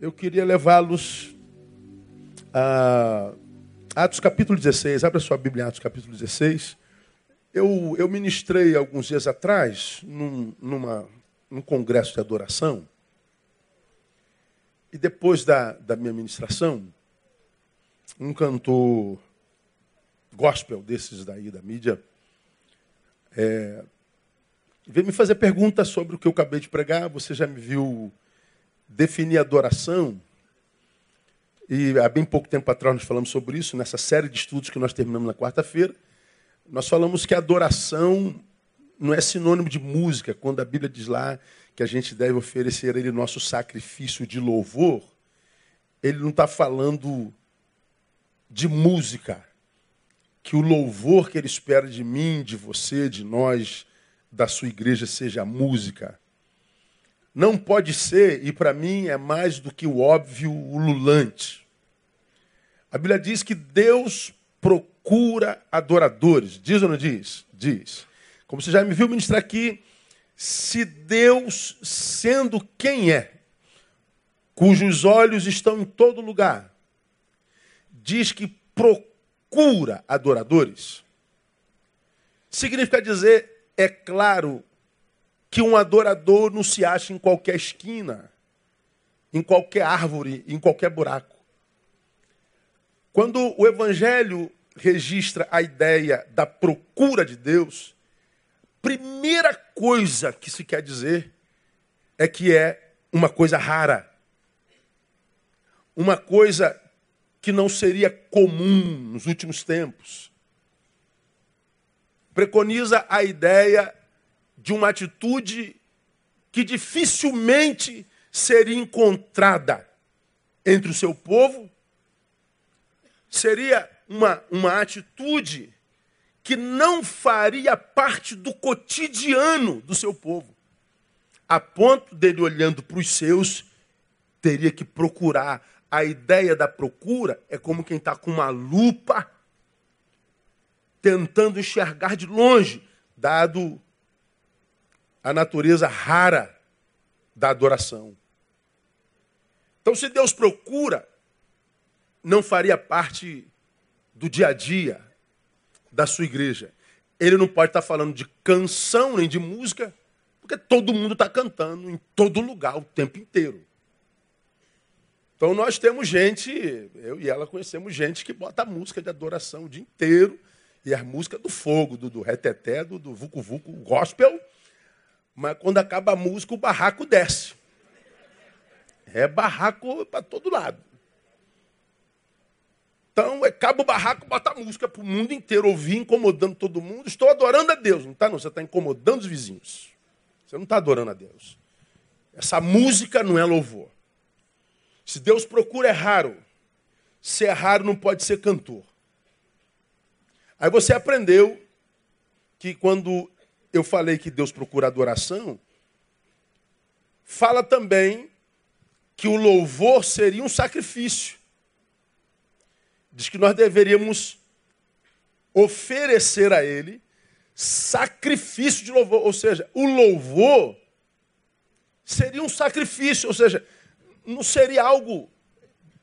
eu queria levá-los a Atos capítulo 16. Abra sua Bíblia Atos capítulo 16. Eu, eu ministrei alguns dias atrás num, numa, num congresso de adoração. E depois da, da minha ministração, um cantor gospel desses daí da mídia é, veio me fazer perguntas sobre o que eu acabei de pregar. Você já me viu definir adoração? E há bem pouco tempo atrás nós falamos sobre isso, nessa série de estudos que nós terminamos na quarta-feira. Nós falamos que adoração não é sinônimo de música. Quando a Bíblia diz lá que a gente deve oferecer a Ele nosso sacrifício de louvor, ele não está falando de música. Que o louvor que Ele espera de mim, de você, de nós, da sua igreja, seja a música. Não pode ser, e para mim é mais do que o óbvio ululante. A Bíblia diz que Deus procura adoradores. Diz ou não diz? Diz. Como você já me viu ministrar aqui, se Deus, sendo quem é, cujos olhos estão em todo lugar, diz que procura adoradores, significa dizer, é claro, que um adorador não se acha em qualquer esquina, em qualquer árvore, em qualquer buraco. Quando o Evangelho registra a ideia da procura de Deus, primeira coisa que se quer dizer é que é uma coisa rara. Uma coisa que não seria comum nos últimos tempos. Preconiza a ideia de uma atitude que dificilmente seria encontrada entre o seu povo, seria uma, uma atitude que não faria parte do cotidiano do seu povo, a ponto dele olhando para os seus, teria que procurar. A ideia da procura é como quem está com uma lupa tentando enxergar de longe, dado a natureza rara da adoração. Então, se Deus procura, não faria parte do dia a dia da sua igreja. Ele não pode estar falando de canção nem de música, porque todo mundo está cantando em todo lugar o tempo inteiro. Então nós temos gente, eu e ela conhecemos gente que bota música de adoração o dia inteiro, e a música do fogo, do, do reteté, do, do vucu vucu, gospel, mas quando acaba a música, o barraco desce. É barraco para todo lado. Então, acaba o barraco, bota a música para o mundo inteiro ouvir, incomodando todo mundo. Estou adorando a Deus. Não está, não. Você está incomodando os vizinhos. Você não está adorando a Deus. Essa música não é louvor. Se Deus procura, é raro. Se é raro, não pode ser cantor. Aí você aprendeu que quando eu falei que Deus procura adoração, fala também que o louvor seria um sacrifício. Diz que nós deveríamos oferecer a Ele sacrifício de louvor. Ou seja, o louvor seria um sacrifício. Ou seja, não seria algo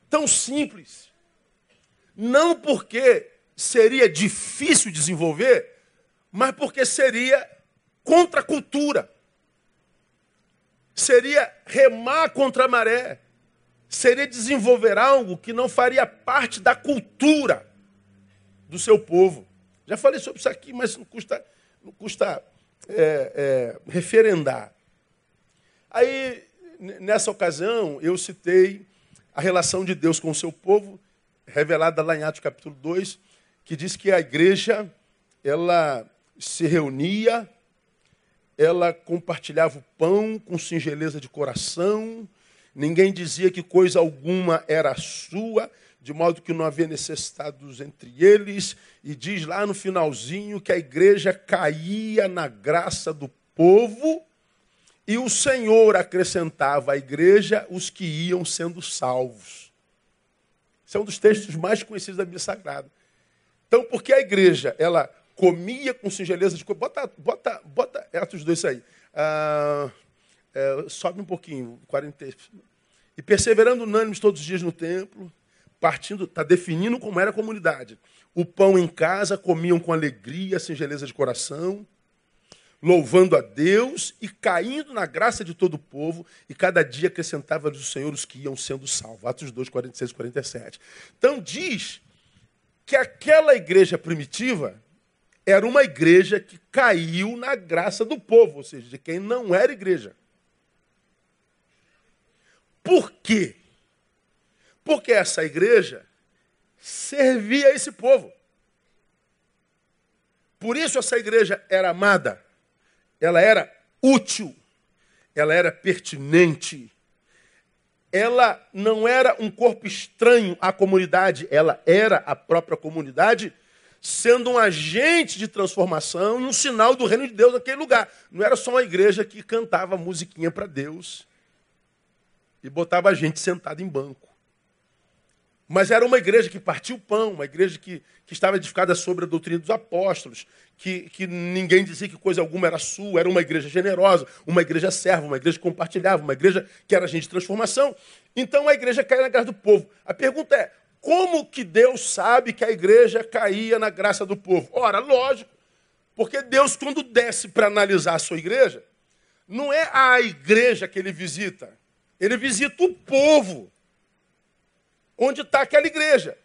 tão simples. Não porque seria difícil desenvolver, mas porque seria contra a cultura. Seria remar contra a maré. Seria desenvolver algo que não faria parte da cultura do seu povo. Já falei sobre isso aqui, mas não custa, não custa é, é, referendar. Aí, nessa ocasião, eu citei a relação de Deus com o seu povo, revelada lá em Atos capítulo 2, que diz que a igreja ela se reunia ela compartilhava o pão com singeleza de coração, ninguém dizia que coisa alguma era sua, de modo que não havia necessitados entre eles, e diz lá no finalzinho que a igreja caía na graça do povo, e o Senhor acrescentava à igreja os que iam sendo salvos. Esse é um dos textos mais conhecidos da Bíblia Sagrada. Então, porque a igreja, ela comia com singeleza de bota bota bota Atos 2 aí ah, é, sobe um pouquinho 40 E perseverando unânimes todos os dias no templo, partindo, está definindo como era a comunidade. O pão em casa comiam com alegria, singeleza de coração, louvando a Deus e caindo na graça de todo o povo, e cada dia acrescentava-lhes o Senhor os que iam sendo salvos. Atos 2, 46 e 47. Então diz que aquela igreja primitiva era uma igreja que caiu na graça do povo, ou seja, de quem não era igreja. Por quê? Porque essa igreja servia esse povo. Por isso essa igreja era amada, ela era útil, ela era pertinente. Ela não era um corpo estranho à comunidade, ela era a própria comunidade, sendo um agente de transformação e um sinal do reino de Deus naquele lugar. Não era só uma igreja que cantava musiquinha para Deus e botava a gente sentado em banco. Mas era uma igreja que partia o pão, uma igreja que, que estava edificada sobre a doutrina dos apóstolos, que, que ninguém dizia que coisa alguma era sua, era uma igreja generosa, uma igreja serva, uma igreja que compartilhava, uma igreja que era agente de transformação. Então a igreja caía na graça do povo. A pergunta é: como que Deus sabe que a igreja caía na graça do povo? Ora, lógico, porque Deus, quando desce para analisar a sua igreja, não é a igreja que ele visita, ele visita o povo onde está aquela igreja.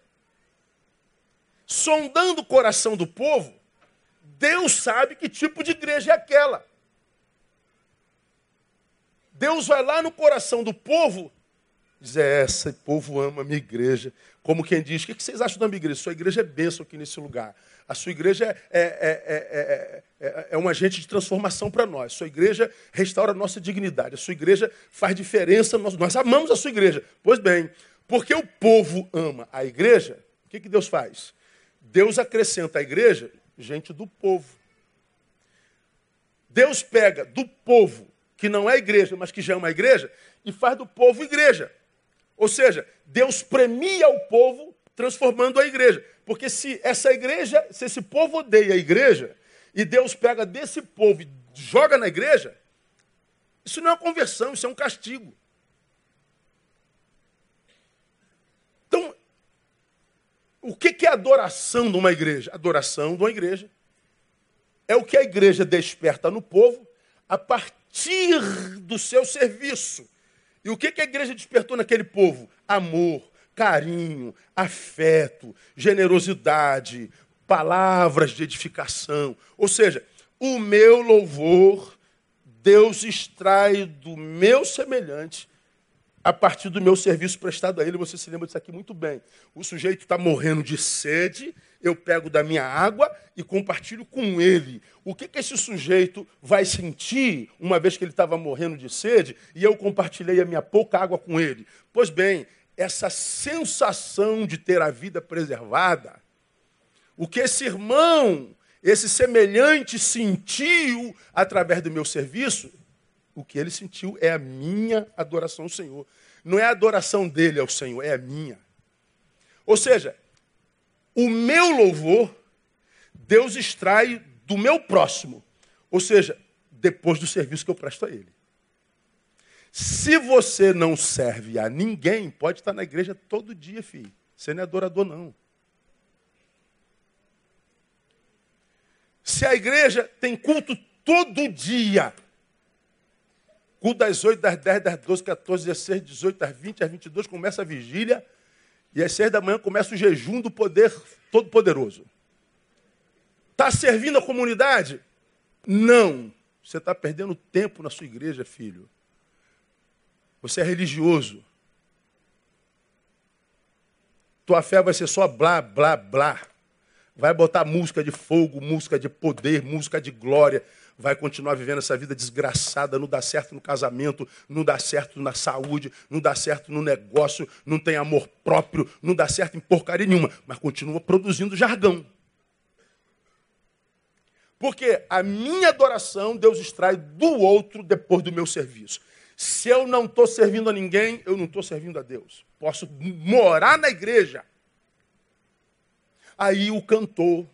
Sondando o coração do povo, Deus sabe que tipo de igreja é aquela. Deus vai lá no coração do povo Diz, é, esse povo ama a minha igreja. Como quem diz, o que vocês acham da minha igreja? Sua igreja é bênção aqui nesse lugar. A sua igreja é, é, é, é um agente de transformação para nós. Sua igreja restaura a nossa dignidade. A sua igreja faz diferença. Nós, nós amamos a sua igreja. Pois bem, porque o povo ama a igreja, o que, que Deus faz? Deus acrescenta à igreja gente do povo. Deus pega do povo, que não é igreja, mas que já é uma igreja, e faz do povo igreja. Ou seja, Deus premia o povo transformando a igreja. Porque se essa igreja, se esse povo odeia a igreja, e Deus pega desse povo e joga na igreja, isso não é uma conversão, isso é um castigo. O que é adoração de uma igreja? Adoração de uma igreja é o que a igreja desperta no povo a partir do seu serviço. E o que a igreja despertou naquele povo? Amor, carinho, afeto, generosidade, palavras de edificação. Ou seja, o meu louvor, Deus extrai do meu semelhante a partir do meu serviço prestado a ele. Você se lembra disso aqui muito bem. O sujeito está morrendo de sede, eu pego da minha água e compartilho com ele. O que, que esse sujeito vai sentir uma vez que ele estava morrendo de sede e eu compartilhei a minha pouca água com ele? Pois bem, essa sensação de ter a vida preservada, o que esse irmão, esse semelhante sentiu através do meu serviço, o que ele sentiu é a minha adoração ao Senhor. Não é a adoração dele ao Senhor, é a minha. Ou seja, o meu louvor, Deus extrai do meu próximo. Ou seja, depois do serviço que eu presto a ele. Se você não serve a ninguém, pode estar na igreja todo dia, filho. Você não é adorador, não. Se a igreja tem culto todo dia, Culto das 8, das 10, das 12, 14, 16, 18, às 20, às 22 começa a vigília. E às 6 da manhã começa o jejum do poder todo-poderoso. Está servindo a comunidade? Não. Você está perdendo tempo na sua igreja, filho. Você é religioso. Tua fé vai ser só blá, blá, blá. Vai botar música de fogo, música de poder, música de glória vai continuar vivendo essa vida desgraçada, não dá certo no casamento, não dá certo na saúde, não dá certo no negócio, não tem amor próprio, não dá certo em porcaria nenhuma, mas continua produzindo jargão. Porque a minha adoração Deus extrai do outro depois do meu serviço. Se eu não estou servindo a ninguém, eu não estou servindo a Deus. Posso morar na igreja. Aí o cantor,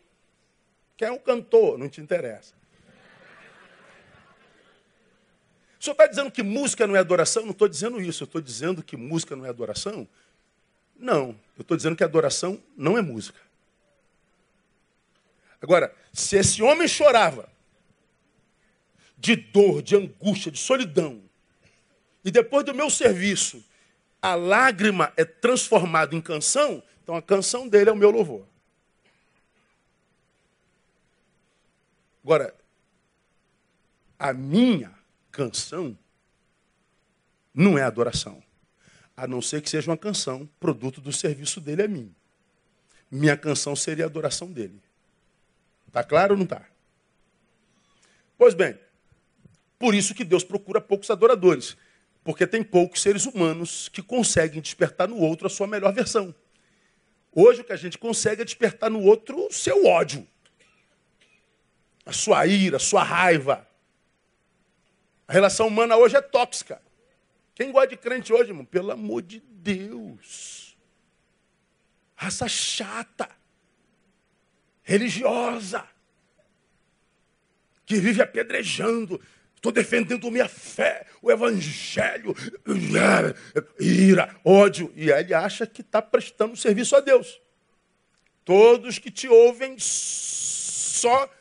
quem é um cantor? Não te interessa. O senhor está dizendo que música não é adoração? Não estou dizendo isso. Eu estou dizendo que música não é adoração? Não. Eu estou dizendo que adoração não é música. Agora, se esse homem chorava de dor, de angústia, de solidão, e depois do meu serviço, a lágrima é transformada em canção, então a canção dele é o meu louvor. Agora, a minha canção não é adoração. A não ser que seja uma canção produto do serviço dele a mim. Minha canção seria a adoração dele. Está claro ou não está? Pois bem, por isso que Deus procura poucos adoradores. Porque tem poucos seres humanos que conseguem despertar no outro a sua melhor versão. Hoje o que a gente consegue é despertar no outro o seu ódio, a sua ira, a sua raiva. A relação humana hoje é tóxica. Quem gosta de crente hoje, irmão? Pelo amor de Deus. Raça chata, religiosa, que vive apedrejando, Estou defendendo minha fé, o evangelho, ira, ódio. E ele acha que está prestando serviço a Deus. Todos que te ouvem só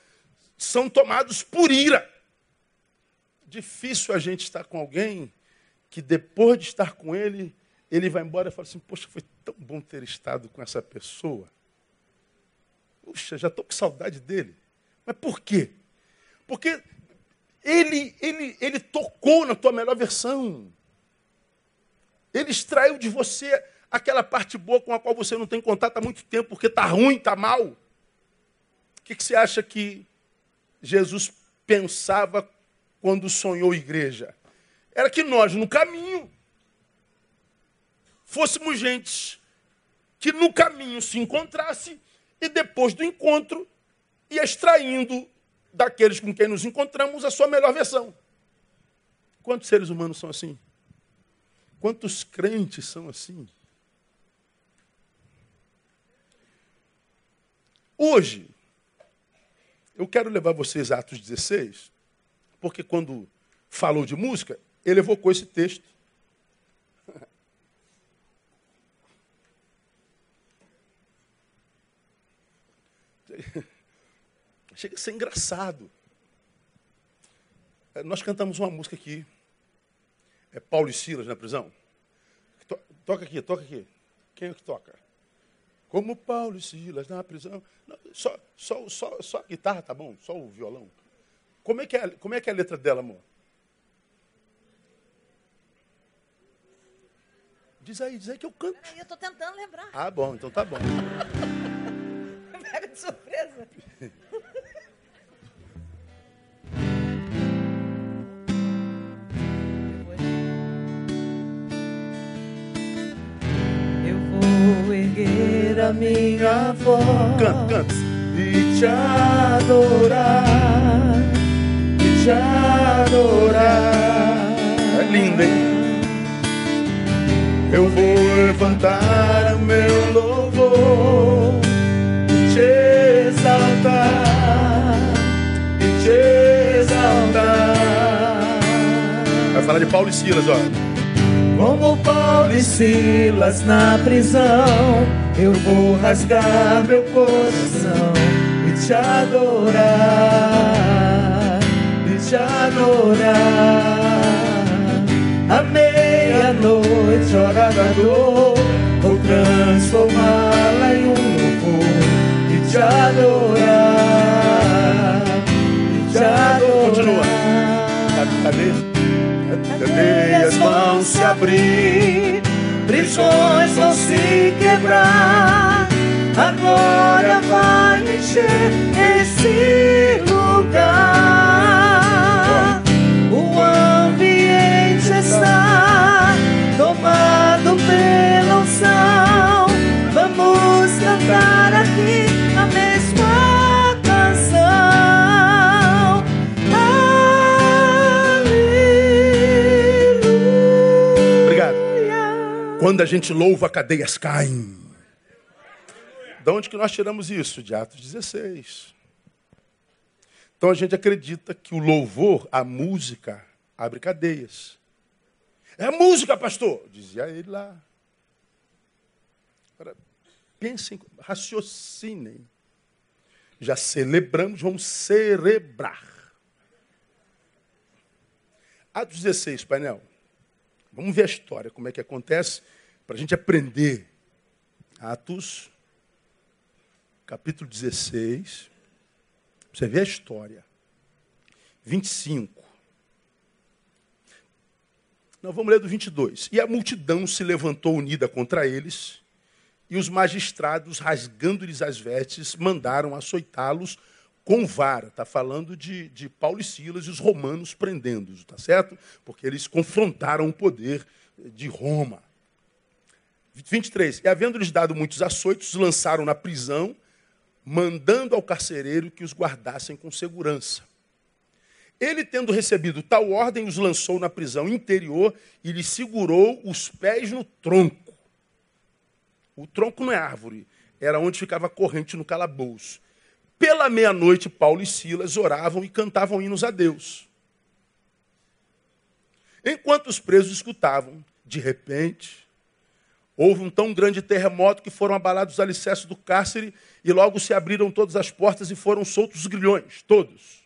são tomados por ira. Difícil a gente estar com alguém que depois de estar com ele, ele vai embora e fala assim: Poxa, foi tão bom ter estado com essa pessoa. Puxa, já estou com saudade dele. Mas por quê? Porque ele, ele, ele tocou na tua melhor versão. Ele extraiu de você aquela parte boa com a qual você não tem contato há muito tempo, porque está ruim, está mal. O que, que você acha que Jesus pensava quando sonhou igreja? Era que nós, no caminho, fôssemos gente que no caminho se encontrasse e depois do encontro ia extraindo daqueles com quem nos encontramos a sua melhor versão. Quantos seres humanos são assim? Quantos crentes são assim? Hoje, eu quero levar vocês a Atos 16, porque quando falou de música, ele evocou esse texto. Chega a ser engraçado. É, nós cantamos uma música aqui. É Paulo e Silas na prisão. toca aqui, toca aqui. Quem é que toca? Como Paulo e Silas na prisão. Não, só, só, só, só a guitarra tá bom, só o violão. Como é que é, como é, que é a letra dela, amor? Diz aí, diz aí que eu canto. Peraí, eu estou tentando lembrar. Ah, bom, então tá bom. Pega de surpresa. erguer a minha voz Canta, canta. e te adorar, te adorar. É lindo, hein? Eu vou levantar meu louvor e te exaltar, e te exaltar. Vai falar de Paulo e Silas, ó. Como Paulo e Silas na prisão, eu vou rasgar meu coração e te adorar, te adorar. À meia-noite, hora da dor, vou transformá-la em um louvor e te adorar, e te adorar. Continua. Cadê? Cadeias vão se abrir, prisões vão se quebrar. A glória vai encher esse lugar. Cantar aqui a mesma canção. Obrigado. Quando a gente louva, cadeias caem. De onde que nós tiramos isso? De Atos 16. Então a gente acredita que o louvor, a música, a abre cadeias. É música, pastor, dizia ele lá. Pensem, raciocinem. Já celebramos, vamos celebrar. Atos 16, painel. Vamos ver a história, como é que acontece, para a gente aprender. Atos, capítulo 16. Você vê a história. 25. Não, vamos ler do 22. E a multidão se levantou unida contra eles, e os magistrados, rasgando-lhes as vestes, mandaram açoitá-los com vara. Está falando de, de Paulo e Silas e os romanos prendendo-os, tá certo? Porque eles confrontaram o poder de Roma. 23. E havendo-lhes dado muitos açoitos, lançaram na prisão, mandando ao carcereiro que os guardassem com segurança. Ele, tendo recebido tal ordem, os lançou na prisão interior e lhe segurou os pés no tronco. O tronco não é árvore, era onde ficava a corrente no calabouço. Pela meia-noite, Paulo e Silas oravam e cantavam hinos a Deus. Enquanto os presos escutavam, de repente, houve um tão grande terremoto que foram abalados os alicerces do cárcere e logo se abriram todas as portas e foram soltos os grilhões, todos.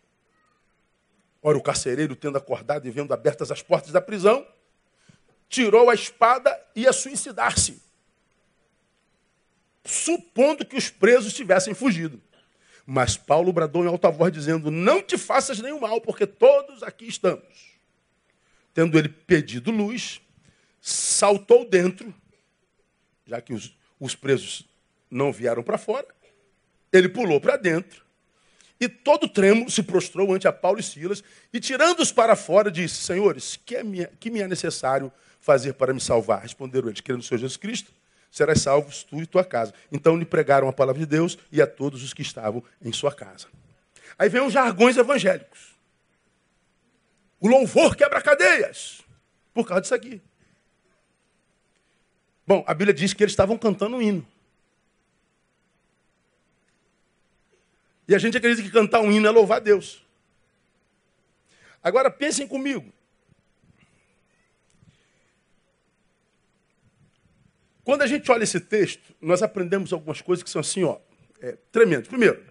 Ora, o carcereiro, tendo acordado e vendo abertas as portas da prisão, tirou a espada e ia suicidar-se, supondo que os presos tivessem fugido. Mas Paulo bradou em alta voz, dizendo: Não te faças nenhum mal, porque todos aqui estamos. Tendo ele pedido luz, saltou dentro, já que os, os presos não vieram para fora, ele pulou para dentro e todo trêmulo se prostrou ante a Paulo e Silas, e tirando-os para fora, disse: Senhores, que, é me é necessário fazer para me salvar? Responderam eles: Querendo o Senhor Jesus Cristo, serás salvos tu e tua casa. Então lhe pregaram a palavra de Deus e a todos os que estavam em sua casa. Aí vem os jargões evangélicos. O louvor quebra cadeias. Por causa disso aqui. Bom, a Bíblia diz que eles estavam cantando um hino. E a gente acredita que cantar um hino é louvar a Deus. Agora pensem comigo. Quando a gente olha esse texto, nós aprendemos algumas coisas que são assim, ó, é, tremendas. Primeiro,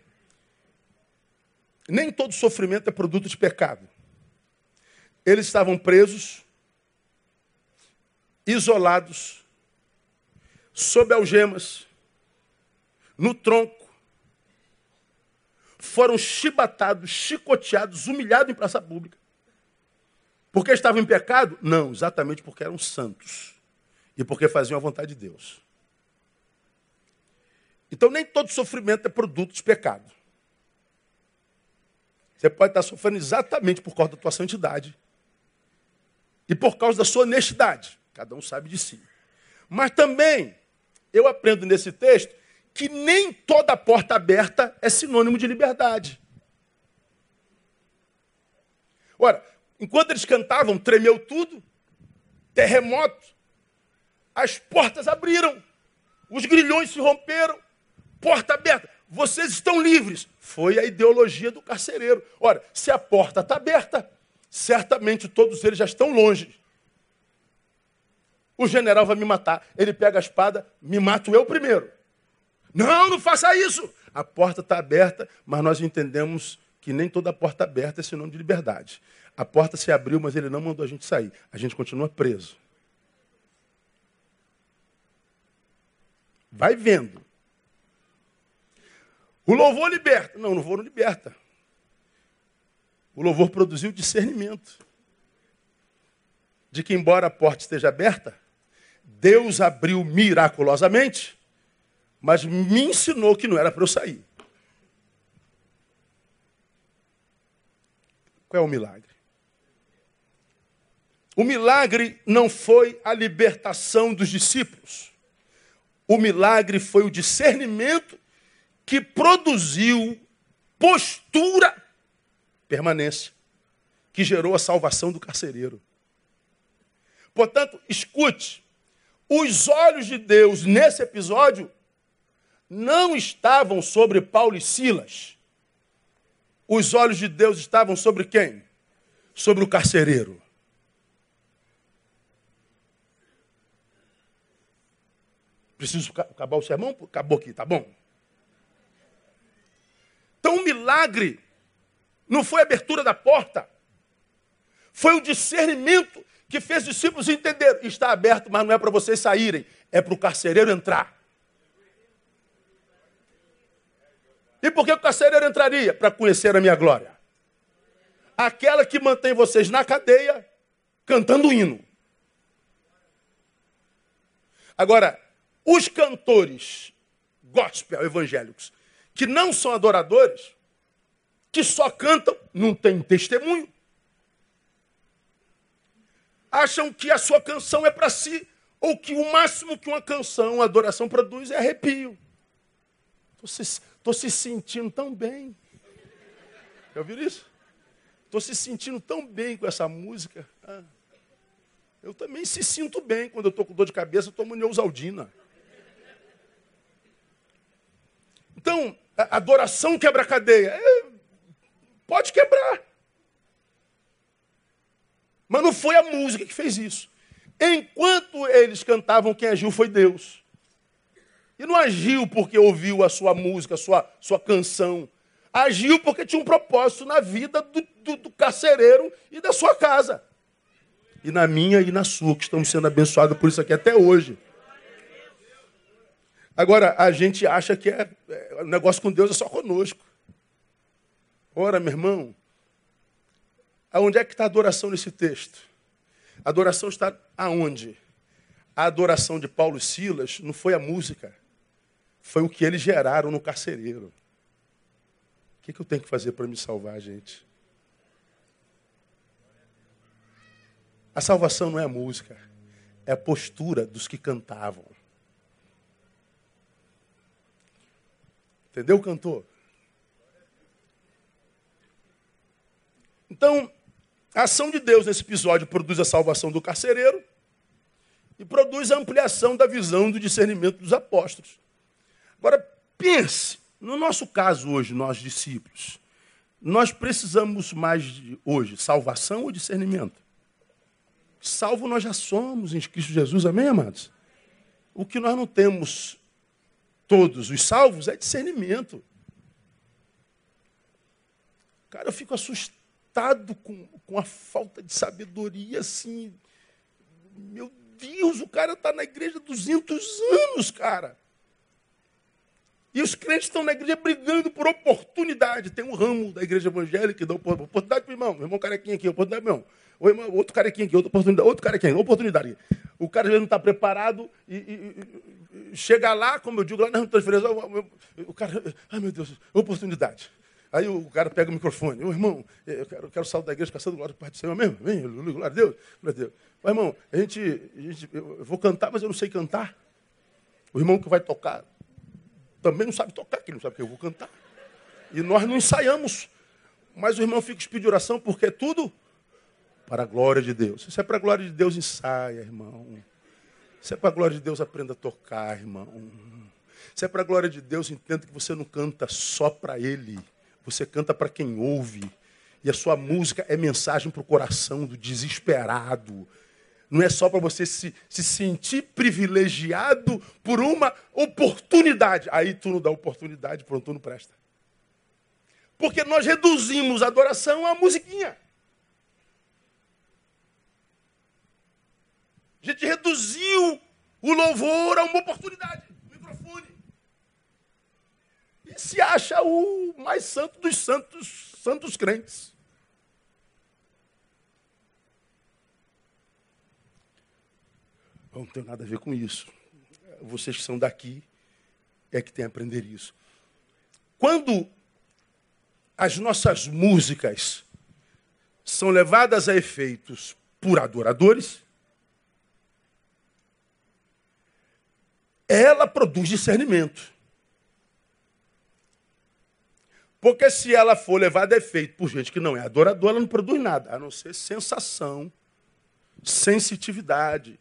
nem todo sofrimento é produto de pecado. Eles estavam presos, isolados, sob algemas, no tronco, foram chibatados, chicoteados, humilhados em praça pública. Porque estavam em pecado? Não, exatamente porque eram santos. E porque faziam a vontade de Deus. Então nem todo sofrimento é produto de pecado. Você pode estar sofrendo exatamente por causa da tua santidade. E por causa da sua honestidade. Cada um sabe de si. Mas também, eu aprendo nesse texto que nem toda porta aberta é sinônimo de liberdade. Ora, enquanto eles cantavam, tremeu tudo, terremoto, as portas abriram, os grilhões se romperam, porta aberta, vocês estão livres. Foi a ideologia do carcereiro. Ora, se a porta está aberta, certamente todos eles já estão longe. O general vai me matar. Ele pega a espada, me mato eu primeiro. Não, não faça isso. A porta está aberta, mas nós entendemos que nem toda porta aberta é sinônimo de liberdade. A porta se abriu, mas ele não mandou a gente sair. A gente continua preso. Vai vendo. O louvor liberta. Não, o louvor não liberta. O louvor produziu discernimento. De que, embora a porta esteja aberta, Deus abriu miraculosamente mas me ensinou que não era para eu sair. Qual é o milagre? O milagre não foi a libertação dos discípulos. O milagre foi o discernimento que produziu postura, permanência, que gerou a salvação do carcereiro. Portanto, escute, os olhos de Deus nesse episódio não estavam sobre Paulo e Silas. Os olhos de Deus estavam sobre quem? Sobre o carcereiro. Preciso acabar o sermão? Acabou aqui, tá bom? Então o milagre não foi a abertura da porta, foi o discernimento que fez os discípulos entender. Está aberto, mas não é para vocês saírem, é para o carcereiro entrar. E por que o carcereiro entraria? Para conhecer a minha glória. Aquela que mantém vocês na cadeia, cantando hino. Agora, os cantores gospel evangélicos que não são adoradores, que só cantam, não têm testemunho, acham que a sua canção é para si, ou que o máximo que uma canção, uma adoração produz é arrepio. Estou se, tô se sentindo tão bem. Já ouviram isso? Estou se sentindo tão bem com essa música. Ah, eu também se sinto bem quando eu estou com dor de cabeça, eu tomo Neusaldina. Então, adoração quebra cadeia. É, pode quebrar. Mas não foi a música que fez isso. Enquanto eles cantavam, quem agiu foi Deus. E não agiu porque ouviu a sua música, a sua, sua canção. Agiu porque tinha um propósito na vida do, do, do carcereiro e da sua casa. E na minha e na sua, que estamos sendo abençoados por isso aqui até hoje. Agora, a gente acha que é, é, o negócio com Deus é só conosco. Ora, meu irmão, aonde é que está a adoração nesse texto? A adoração está aonde? A adoração de Paulo e Silas não foi a música, foi o que eles geraram no carcereiro. O que, que eu tenho que fazer para me salvar, gente? A salvação não é a música, é a postura dos que cantavam. Entendeu, cantor? Então, a ação de Deus nesse episódio produz a salvação do carcereiro e produz a ampliação da visão do discernimento dos apóstolos. Agora, pense, no nosso caso hoje, nós discípulos, nós precisamos mais de hoje, salvação ou discernimento? Salvo nós já somos em Cristo Jesus, amém, amados? O que nós não temos todos os salvos é discernimento. Cara, eu fico assustado com, com a falta de sabedoria, assim. Meu Deus, o cara está na igreja há 200 anos, cara. E os crentes estão na igreja brigando por oportunidade. Tem um ramo da igreja evangélica que dá oportunidade para o irmão. Meu irmão carequinha aqui, oportunidade, meu irmão. O irmão, outro carequinha aqui, outra oportunidade. Outro carequinha, oportunidade. O cara não está preparado e, e, e, chega lá, como eu digo lá na transferência, o, o cara, ai meu Deus, oportunidade. Aí o cara pega o microfone, ô irmão, eu quero, eu quero sair da igreja caçando glória para o Senhor mesmo. Vem, glória a Deus, glória a Deus. Mas, irmão, a gente, a gente, eu vou cantar, mas eu não sei cantar. O irmão que vai tocar também não sabe tocar, que não sabe que eu vou cantar. E nós não ensaiamos. Mas o irmão fica pedindo oração porque é tudo para a glória de Deus. Se é para a glória de Deus, ensaia, irmão. Se é para a glória de Deus, aprenda a tocar, irmão. Se é para a glória de Deus, entenda que você não canta só para Ele. Você canta para quem ouve. E a sua música é mensagem para o coração do desesperado. Não é só para você se, se sentir privilegiado por uma oportunidade. Aí tu não dá oportunidade, pronto, tu não presta. Porque nós reduzimos a adoração a musiquinha. A gente reduziu o louvor a uma oportunidade, microfone. E se acha o mais santo dos santos, santos crentes. Não tem nada a ver com isso. Vocês que são daqui é que tem a aprender isso. Quando as nossas músicas são levadas a efeitos por adoradores, ela produz discernimento. Porque se ela for levada a efeito por gente que não é adoradora, ela não produz nada, a não ser sensação, sensitividade.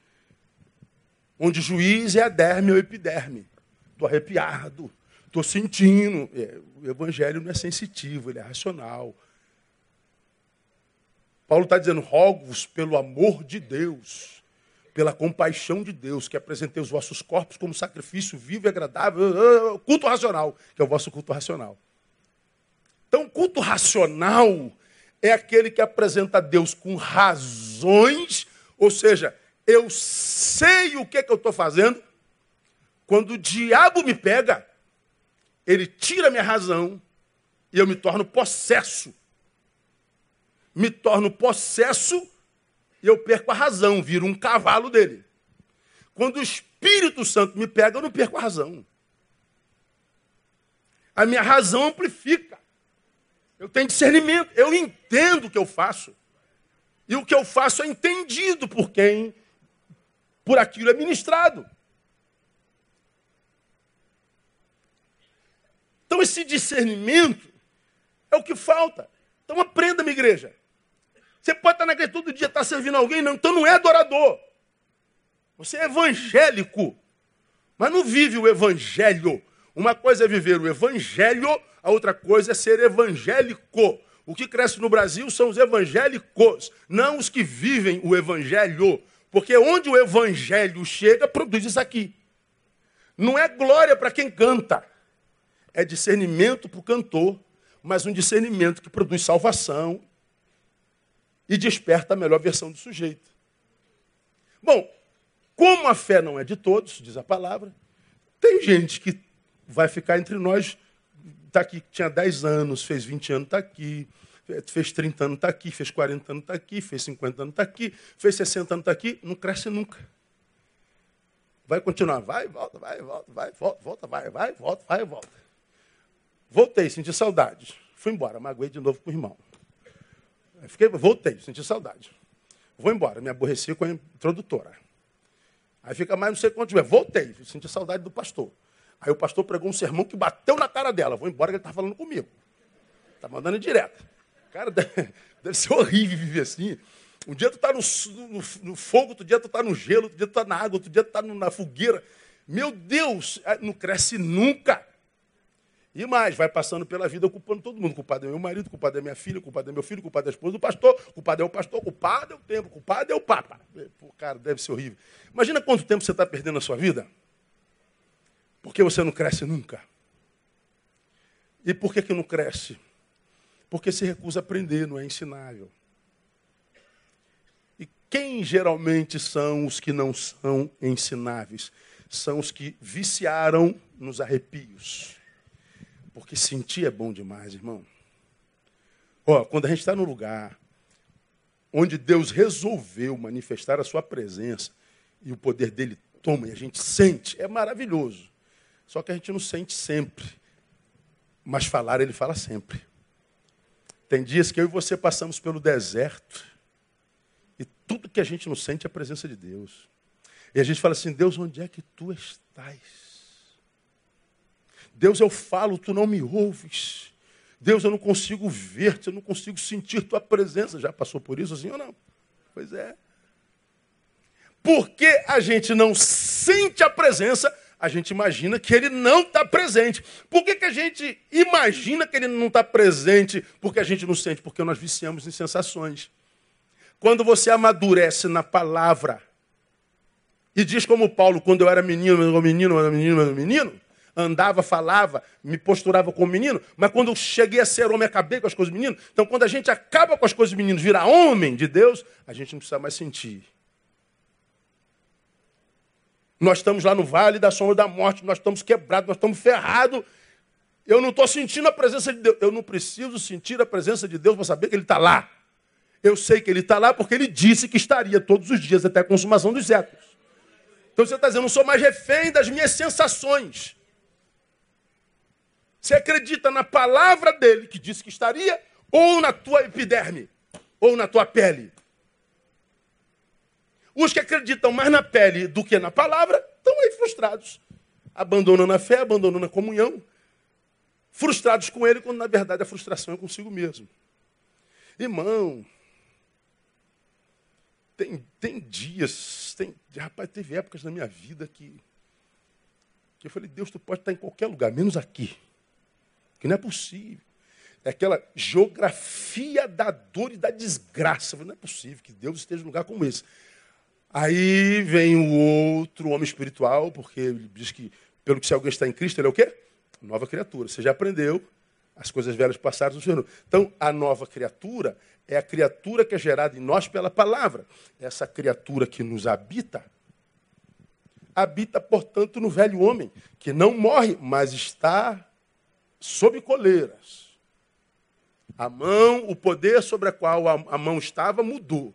Onde juiz é a derme ou epiderme. Estou arrepiado, estou sentindo. É, o evangelho não é sensitivo, ele é racional. Paulo está dizendo, rogo-vos pelo amor de Deus pela compaixão de Deus, que apresentei os vossos corpos como sacrifício vivo e agradável, culto racional, que é o vosso culto racional. Então, culto racional é aquele que apresenta a Deus com razões, ou seja, eu sei o que, é que eu estou fazendo. Quando o diabo me pega, ele tira minha razão e eu me torno possesso. Me torno possesso e eu perco a razão, viro um cavalo dele. Quando o Espírito Santo me pega, eu não perco a razão. A minha razão amplifica. Eu tenho discernimento, eu entendo o que eu faço. E o que eu faço é entendido por quem, por aquilo é ministrado. Então, esse discernimento é o que falta. Então, aprenda, minha igreja. Você pode estar na igreja todo dia, estar servindo alguém, não. Então não é adorador. Você é evangélico, mas não vive o evangelho. Uma coisa é viver o evangelho, a outra coisa é ser evangélico. O que cresce no Brasil são os evangélicos, não os que vivem o evangelho. Porque onde o evangelho chega, produz isso aqui. Não é glória para quem canta, é discernimento para o cantor, mas um discernimento que produz salvação e desperta a melhor versão do sujeito. Bom, como a fé não é de todos, diz a palavra, tem gente que vai ficar entre nós, está aqui, tinha 10 anos, fez 20 anos, está aqui, fez 30 anos, está aqui, fez 40 anos, está aqui, fez 50 anos, está aqui, fez 60 anos, está aqui, não cresce nunca. Vai continuar, vai, volta, vai, volta, vai, volta, volta, vai, vai, volta, vai, volta. Voltei, senti saudades. Fui embora, magoei de novo com o irmão. Fiquei, voltei, senti saudade. Vou embora, me aborreci com a introdutora. Aí fica mais não sei quanto tiver. Voltei, senti saudade do pastor. Aí o pastor pregou um sermão que bateu na cara dela. Vou embora, que ele está falando comigo. Está mandando direto. Cara, deve, deve, ser horrível viver assim. Um dia tu está no, no, no, fogo, outro dia tu está no gelo, outro dia tu está na água, outro dia tu está na fogueira. Meu Deus, é, não cresce nunca. E mais, vai passando pela vida culpando todo mundo. Culpado é meu marido, culpado é minha filha, culpado é meu filho, culpado é a esposa do pastor, culpado é o pastor, culpado é o tempo, culpado é o papa. Pô, cara, deve ser horrível. Imagina quanto tempo você está perdendo na sua vida. Porque você não cresce nunca. E por que, que não cresce? Porque se recusa a aprender, não é ensinável. E quem geralmente são os que não são ensináveis? São os que viciaram nos arrepios. Porque sentir é bom demais, irmão. Ó, quando a gente está no lugar onde Deus resolveu manifestar a sua presença e o poder dele toma e a gente sente, é maravilhoso. Só que a gente não sente sempre. Mas falar, ele fala sempre. Tem dias que eu e você passamos pelo deserto e tudo que a gente não sente é a presença de Deus. E a gente fala assim: Deus, onde é que tu estás? Deus, eu falo, tu não me ouves. Deus, eu não consigo ver-te, eu não consigo sentir tua presença. Já passou por isso assim ou não? Pois é. Porque a gente não sente a presença, a gente imagina que ele não está presente. Por que, que a gente imagina que ele não está presente? Porque a gente não sente, porque nós viciamos em sensações. Quando você amadurece na palavra e diz como Paulo, quando eu era menino, eu era menino, eu era menino, eu era menino, andava, falava, me posturava como menino, mas quando eu cheguei a ser homem, acabei com as coisas do menino. Então, quando a gente acaba com as coisas do menino, vira homem de Deus, a gente não precisa mais sentir. Nós estamos lá no vale da sombra da morte, nós estamos quebrados, nós estamos ferrados. Eu não estou sentindo a presença de Deus. Eu não preciso sentir a presença de Deus para saber que Ele está lá. Eu sei que Ele está lá porque Ele disse que estaria todos os dias até a consumação dos séculos. Então você está dizendo, não sou mais refém das minhas sensações. Você acredita na palavra dele, que disse que estaria, ou na tua epiderme, ou na tua pele? Os que acreditam mais na pele do que na palavra estão aí frustrados. Abandonando a fé, abandonando a comunhão. Frustrados com ele, quando na verdade a frustração é consigo mesmo. Irmão, tem, tem dias, tem, rapaz, teve épocas na minha vida que, que eu falei, Deus, tu pode estar em qualquer lugar, menos aqui. Que não é possível. É aquela geografia da dor e da desgraça. Não é possível que Deus esteja em lugar como esse. Aí vem o outro homem espiritual, porque ele diz que, pelo que se alguém está em Cristo, ele é o quê? Nova criatura. Você já aprendeu, as coisas velhas passaram, Senhor. Então, a nova criatura é a criatura que é gerada em nós pela palavra. Essa criatura que nos habita, habita, portanto, no velho homem, que não morre, mas está sob coleiras. A mão, o poder sobre a qual a, mão estava mudou.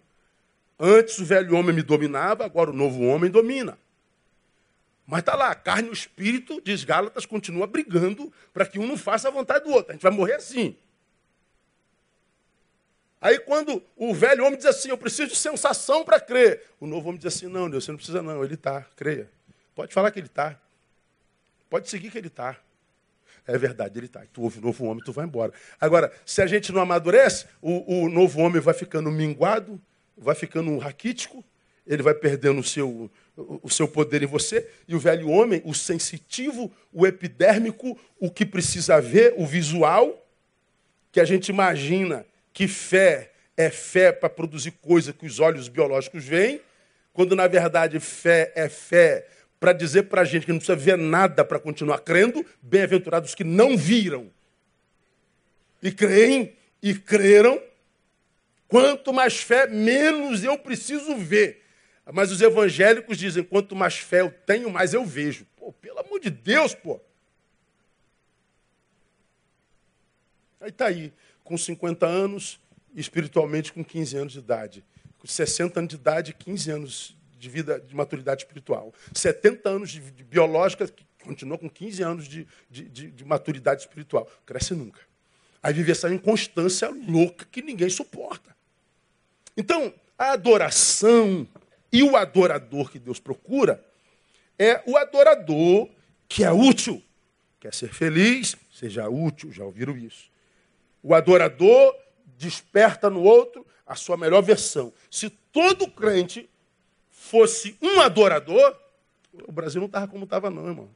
Antes o velho homem me dominava, agora o novo homem domina. Mas está lá, a carne e o espírito, diz Gálatas, continua brigando para que um não faça a vontade do outro. A gente vai morrer assim. Aí quando o velho homem diz assim, eu preciso de sensação para crer. O novo homem diz assim, não, Deus, você não precisa não, ele está, creia. Pode falar que ele está. Pode seguir que ele está. É verdade, ele está. Tu ouve o novo homem, tu vai embora. Agora, se a gente não amadurece, o, o novo homem vai ficando minguado, vai ficando raquítico, ele vai perdendo o seu, o seu poder em você, e o velho homem, o sensitivo, o epidérmico, o que precisa ver, o visual, que a gente imagina que fé é fé para produzir coisa que os olhos biológicos veem, quando na verdade fé é fé para dizer para a gente que não precisa ver nada para continuar crendo, bem-aventurados que não viram e creem e creram. Quanto mais fé, menos eu preciso ver. Mas os evangélicos dizem: quanto mais fé eu tenho, mais eu vejo. Pô, pelo amor de Deus, pô. Aí está aí com 50 anos, espiritualmente com 15 anos de idade. Com 60 anos de idade, 15 anos de vida, de maturidade espiritual. 70 anos de, de biológica, que continua com 15 anos de, de, de, de maturidade espiritual. Cresce nunca. Aí vive essa inconstância louca que ninguém suporta. Então, a adoração e o adorador que Deus procura é o adorador que é útil. Quer ser feliz? Seja útil. Já ouviram isso? O adorador desperta no outro a sua melhor versão. Se todo crente fosse um adorador, o Brasil não estava como estava, não, irmão.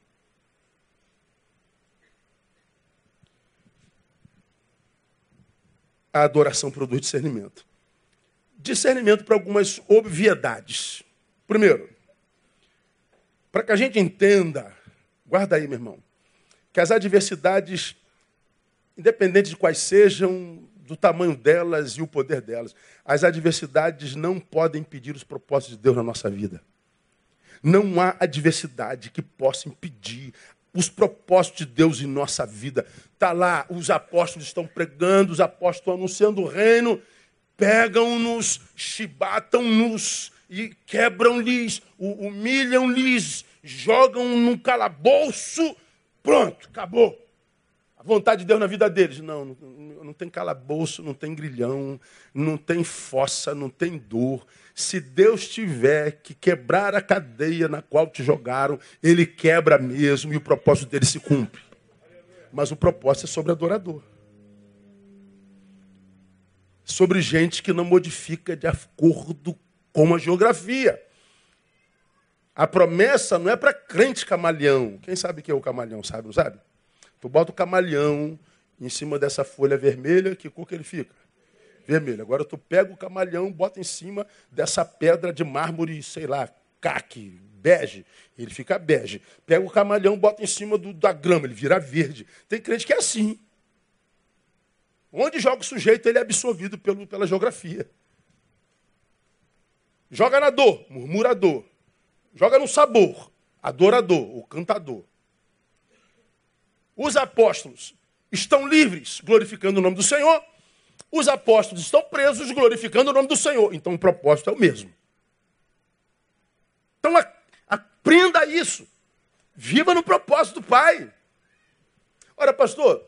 A adoração produz discernimento. Discernimento para algumas obviedades. Primeiro, para que a gente entenda, guarda aí, meu irmão, que as adversidades independente de quais sejam, do tamanho delas e o poder delas. As adversidades não podem impedir os propósitos de Deus na nossa vida. Não há adversidade que possa impedir os propósitos de Deus em nossa vida. Está lá, os apóstolos estão pregando, os apóstolos estão anunciando o reino, pegam-nos, chibatam-nos e quebram-lhes, humilham-lhes, jogam num calabouço. Pronto, acabou vontade de Deus na vida deles. Não, não, não tem calabouço, não tem grilhão, não tem fossa, não tem dor. Se Deus tiver que quebrar a cadeia na qual te jogaram, Ele quebra mesmo e o propósito dele se cumpre. Mas o propósito é sobre adorador. Sobre gente que não modifica de acordo com a geografia. A promessa não é para crente camaleão. Quem sabe que é o camaleão, sabe, não sabe? Tu bota o camalhão em cima dessa folha vermelha, que cor que ele fica? Vermelho. Agora tu pega o camalhão, bota em cima dessa pedra de mármore, sei lá, caque, bege, ele fica bege. Pega o camalhão, bota em cima do, da grama, ele vira verde. Tem crente que é assim. Onde joga o sujeito, ele é absorvido pelo, pela geografia. Joga na dor, murmurador. Joga no sabor, adorador, o cantador. Os apóstolos estão livres, glorificando o nome do Senhor. Os apóstolos estão presos, glorificando o nome do Senhor. Então o propósito é o mesmo. Então aprenda isso. Viva no propósito do Pai. Ora, pastor,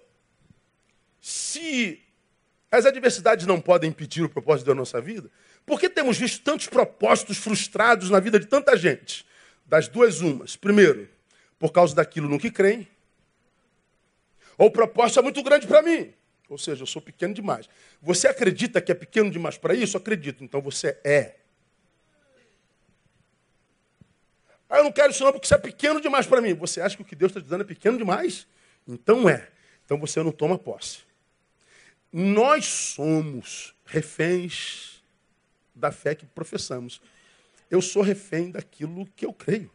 se as adversidades não podem impedir o propósito da nossa vida, por que temos visto tantos propósitos frustrados na vida de tanta gente? Das duas umas. Primeiro, por causa daquilo no que creem. Ou é muito grande para mim. Ou seja, eu sou pequeno demais. Você acredita que é pequeno demais para isso? Acredito. Então você é. Ah, eu não quero isso não porque isso é pequeno demais para mim. Você acha que o que Deus está te dando é pequeno demais? Então é. Então você não toma posse. Nós somos reféns da fé que professamos. Eu sou refém daquilo que eu creio.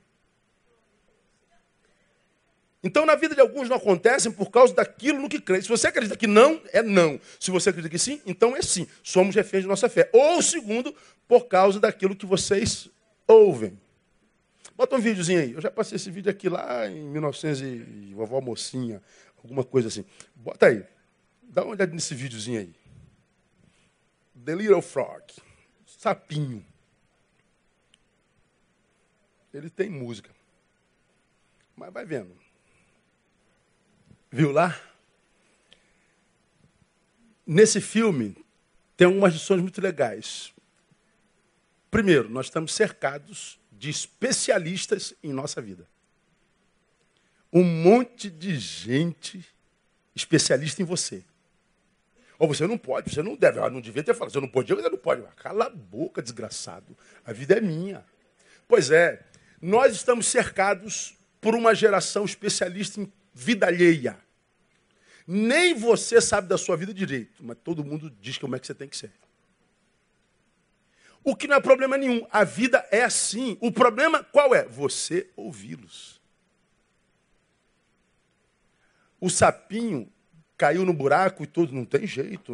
Então, na vida de alguns não acontecem por causa daquilo no que crê. Se você acredita que não, é não. Se você acredita que sim, então é sim. Somos reféns de nossa fé. Ou, segundo, por causa daquilo que vocês ouvem. Bota um videozinho aí. Eu já passei esse vídeo aqui lá em 1900 e vovó mocinha, alguma coisa assim. Bota aí. Dá uma olhada nesse videozinho aí. The Little Frog. Sapinho. Ele tem música. Mas vai vendo. Viu lá? Nesse filme tem algumas lições muito legais. Primeiro, nós estamos cercados de especialistas em nossa vida. Um monte de gente especialista em você. Ou você não pode, você não deve. Ah, não devia ter falado, você não podia, você não pode. Cala a boca, desgraçado. A vida é minha. Pois é, nós estamos cercados por uma geração especialista em vida alheia. Nem você sabe da sua vida direito, mas todo mundo diz como é que você tem que ser. O que não é problema nenhum. A vida é assim. O problema qual é? Você ouvi-los. O sapinho caiu no buraco e tudo, não tem jeito.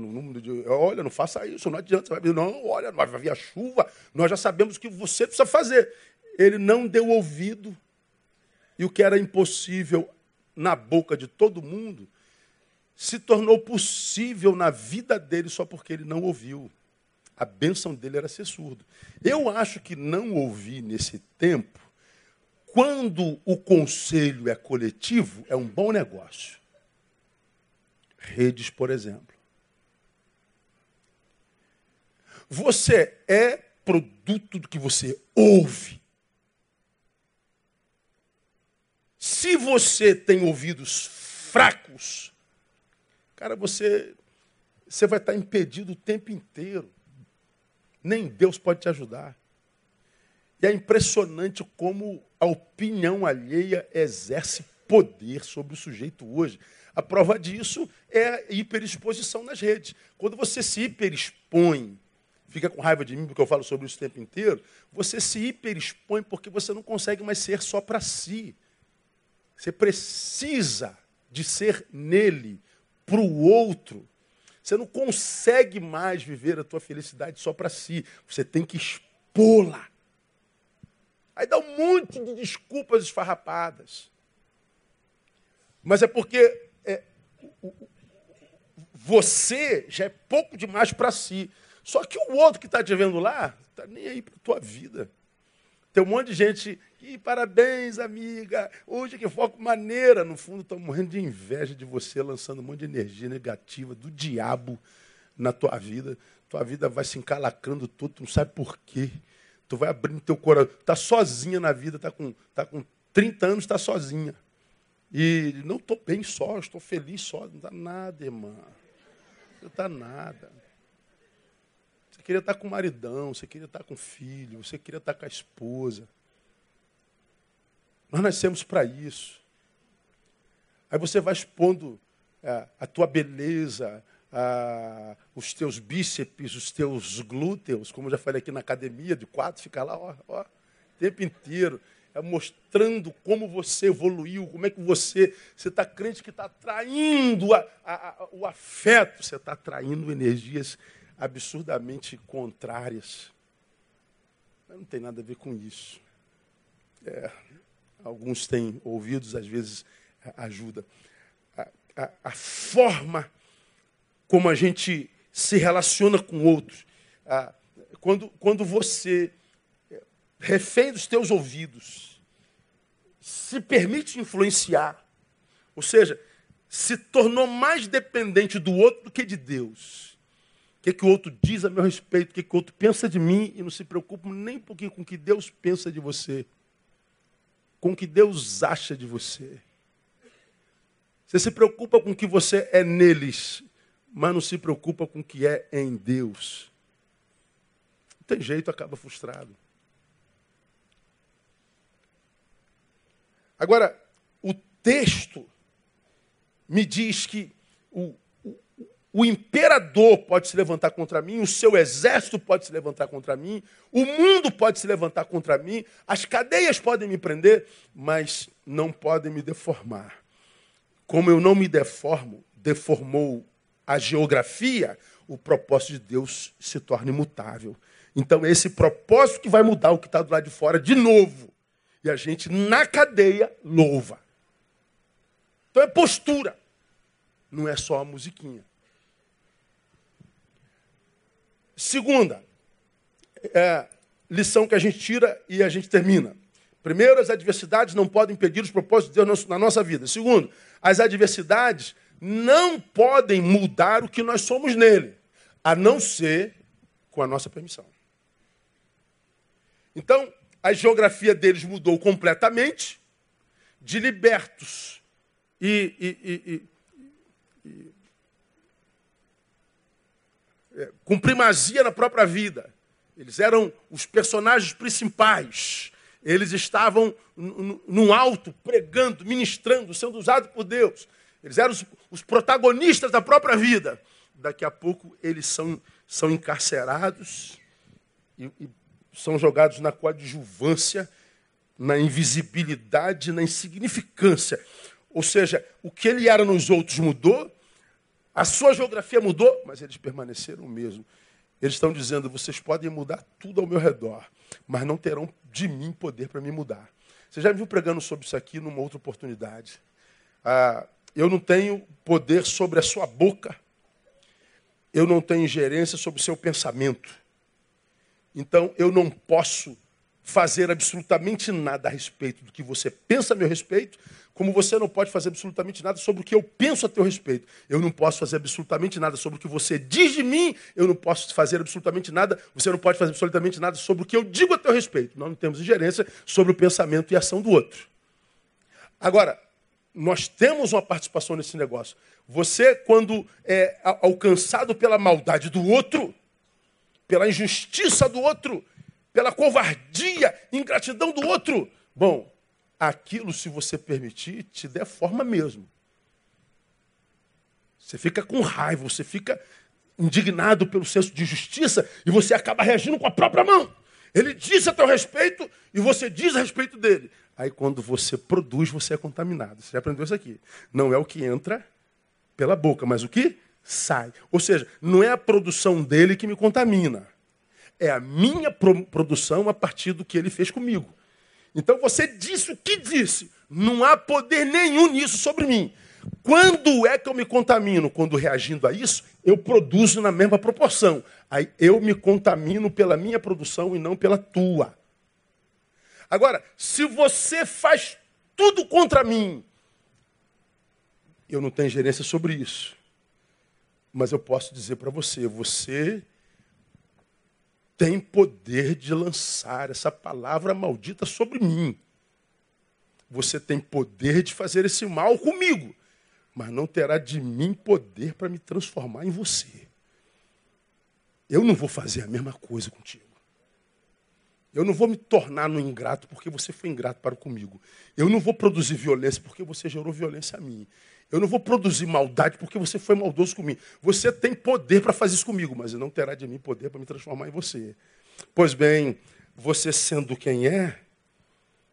Olha, não faça isso, não adianta. Não, olha, vai vir a chuva, nós já sabemos o que você precisa fazer. Ele não deu ouvido. E o que era impossível na boca de todo mundo, se tornou possível na vida dele só porque ele não ouviu. A bênção dele era ser surdo. Eu acho que não ouvir nesse tempo, quando o conselho é coletivo, é um bom negócio. Redes, por exemplo. Você é produto do que você ouve. Se você tem ouvidos fracos, cara, você, você vai estar impedido o tempo inteiro. Nem Deus pode te ajudar. E é impressionante como a opinião alheia exerce poder sobre o sujeito hoje. A prova disso é a hiperexposição nas redes. Quando você se hiperexpõe, fica com raiva de mim porque eu falo sobre isso o tempo inteiro, você se hiperexpõe porque você não consegue mais ser só para si. Você precisa de ser nele, para o outro. Você não consegue mais viver a tua felicidade só para si. Você tem que expô-la. Aí dá um monte de desculpas esfarrapadas. Mas é porque é, você já é pouco demais para si. Só que o outro que está te vendo lá, está nem aí para a tua vida. Tem um monte de gente e parabéns, amiga. Hoje que foco maneira. No fundo, estou morrendo de inveja de você, lançando um monte de energia negativa do diabo na tua vida. Tua vida vai se encalacrando tudo, tu não sabe por quê. Tu vai abrindo teu coração. Está sozinha na vida, está com, tá com 30 anos, está sozinha. E não estou bem só, estou feliz só. Não dá nada, irmã. Não dá nada. Queria estar com o maridão, você queria estar com o filho, você queria estar com a esposa. Nós nascemos para isso. Aí você vai expondo é, a tua beleza, a, os teus bíceps, os teus glúteos, como eu já falei aqui na academia de quatro, fica lá, ó, ó, o tempo inteiro, é, mostrando como você evoluiu, como é que você, você está crente que está atraindo a, a, o afeto, você está atraindo energias absurdamente contrárias. Não tem nada a ver com isso. É, alguns têm ouvidos, às vezes ajuda. A, a, a, forma como a gente se relaciona com outros. Quando, quando você, refém dos teus ouvidos, se permite influenciar, ou seja, se tornou mais dependente do outro do que de Deus. Que, que o outro diz a meu respeito, o que, que o outro pensa de mim, e não se preocupa nem um pouquinho com o que Deus pensa de você com o que Deus acha de você. Você se preocupa com o que você é neles, mas não se preocupa com o que é em Deus. Não tem jeito, acaba frustrado. Agora, o texto me diz que o, o, imperador pode se levantar contra mim, o seu exército pode se levantar contra mim, o mundo pode se levantar contra mim, as cadeias podem me prender, mas não podem me deformar. Como eu não me deformo, deformou a geografia, o propósito de Deus se torna imutável. Então é esse propósito que vai mudar o que está do lado de fora de novo. E a gente, na cadeia, louva. Então é postura. Não é só a musiquinha. Segunda, é, lição que a gente tira e a gente termina. Primeiro, as adversidades não podem impedir os propósitos de Deus na nossa vida. Segundo, as adversidades não podem mudar o que nós somos nele, a não ser com a nossa permissão. Então, a geografia deles mudou completamente, de libertos e, e, e, e com primazia na própria vida. Eles eram os personagens principais. Eles estavam no alto, pregando, ministrando, sendo usados por Deus. Eles eram os, os, protagonistas da própria vida. Daqui a pouco eles são, são encarcerados e, e são jogados na coadjuvância, na invisibilidade, na insignificância. Ou seja, o que ele era nos outros mudou, a sua geografia mudou, mas eles permaneceram o mesmo. Eles estão dizendo: vocês podem mudar tudo ao meu redor, mas não terão de mim poder para me mudar. Você já me viu pregando sobre isso aqui numa outra oportunidade. Ah, eu não tenho poder sobre a sua boca, eu não tenho ingerência sobre o seu pensamento. Então eu não posso fazer absolutamente nada a respeito do que você pensa a meu respeito, como você não pode fazer absolutamente nada sobre o que eu penso a teu respeito. Eu não posso fazer absolutamente nada sobre o que você diz de mim, eu não posso fazer absolutamente nada, você não pode fazer absolutamente nada sobre o que eu digo a teu respeito. Nós não temos ingerência sobre o pensamento e ação do outro. Agora, nós temos uma participação nesse negócio. Você, quando é alcançado pela maldade do outro, pela injustiça do outro, pela covardia, ingratidão do outro, bom, aquilo, se você permitir, te deforma mesmo. Você fica com raiva, você fica indignado pelo senso de justiça e você acaba reagindo com a própria mão. Ele disse a teu respeito e você diz a respeito dele. Aí quando você produz, você é contaminado. Você já aprendeu isso aqui. Não é o que entra pela boca, mas o que sai. Ou seja, não é a produção dele que me contamina. É a minha produção a partir do que ele fez comigo. Então você disse o que disse. Não há poder nenhum nisso sobre mim. Quando é que eu me contamino? Quando reagindo a isso, eu produzo na mesma proporção. Aí eu me contamino pela minha produção e não pela tua. Agora, se você faz tudo contra mim, eu não tenho gerência sobre isso. Mas eu posso dizer para você, você tem poder de lançar essa palavra maldita sobre mim. Você tem poder de fazer esse mal comigo, mas não terá de mim poder para me transformar em você. Eu não vou fazer a mesma coisa contigo. Eu não vou me tornar no ingrato porque você foi ingrato para comigo. Eu não vou produzir violência porque você gerou violência a mim. Eu não vou produzir maldade porque você foi maldoso comigo. Você tem poder para fazer isso comigo, mas não terá de mim poder para me transformar em você. Pois bem, você sendo quem é,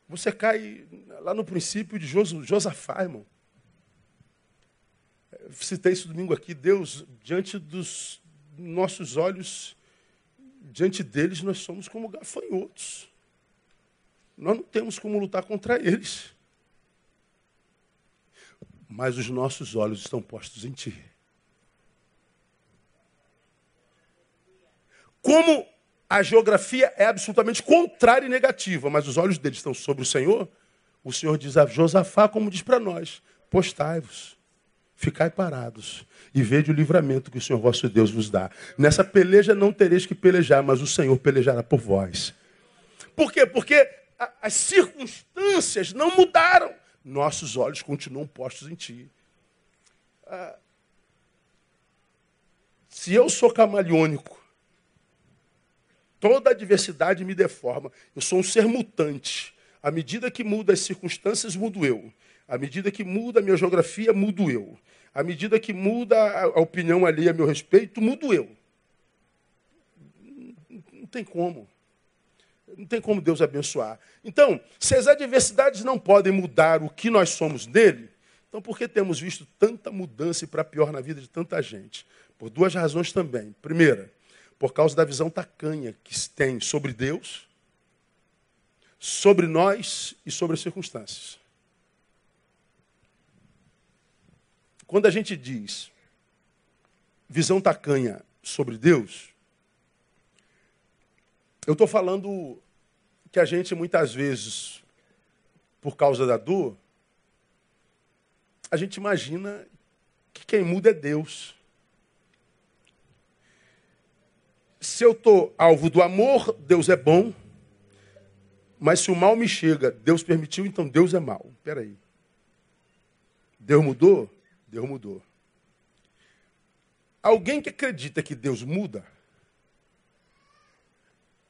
você cai lá no princípio de Josafá, irmão. Citei isso domingo aqui. Deus, diante dos nossos olhos, diante deles, nós somos como gafanhotos. Nós não temos como lutar contra eles mas os nossos olhos estão postos em Ti. Como a geografia é absolutamente contrária e negativa, mas os olhos deles estão sobre o Senhor, o Senhor diz a Josafá, como diz para nós: postai-vos, ficai parados e vede o livramento que o Senhor vosso Deus vos dá. Nessa peleja não tereis que pelejar, mas o Senhor pelejará por vós. Por quê? Porque as circunstâncias não mudaram nossos olhos continuam postos em ti. Ah, se eu sou camaleônico, toda adversidade me deforma. Eu sou um ser mutante. À medida que muda as circunstâncias, mudo eu. À medida que muda a minha geografia, mudo eu. À medida que muda a opinião ali a meu respeito, mudo eu. Não tem como. Não tem como Deus abençoar. Então, se as adversidades não podem mudar o que nós somos nele, então por que temos visto tanta mudança e para pior na vida de tanta gente? Por duas razões também. Primeira, por causa da visão tacanha que se tem sobre Deus, sobre nós e sobre as circunstâncias. Quando a gente diz visão tacanha sobre Deus, eu estou falando que a gente muitas vezes, por causa da dor, a gente imagina que quem muda é Deus. Se eu estou alvo do amor, Deus é bom. Mas se o mal me chega, Deus permitiu, então Deus é mal. Espera aí. Deus mudou? Deus mudou. Alguém que acredita que Deus muda,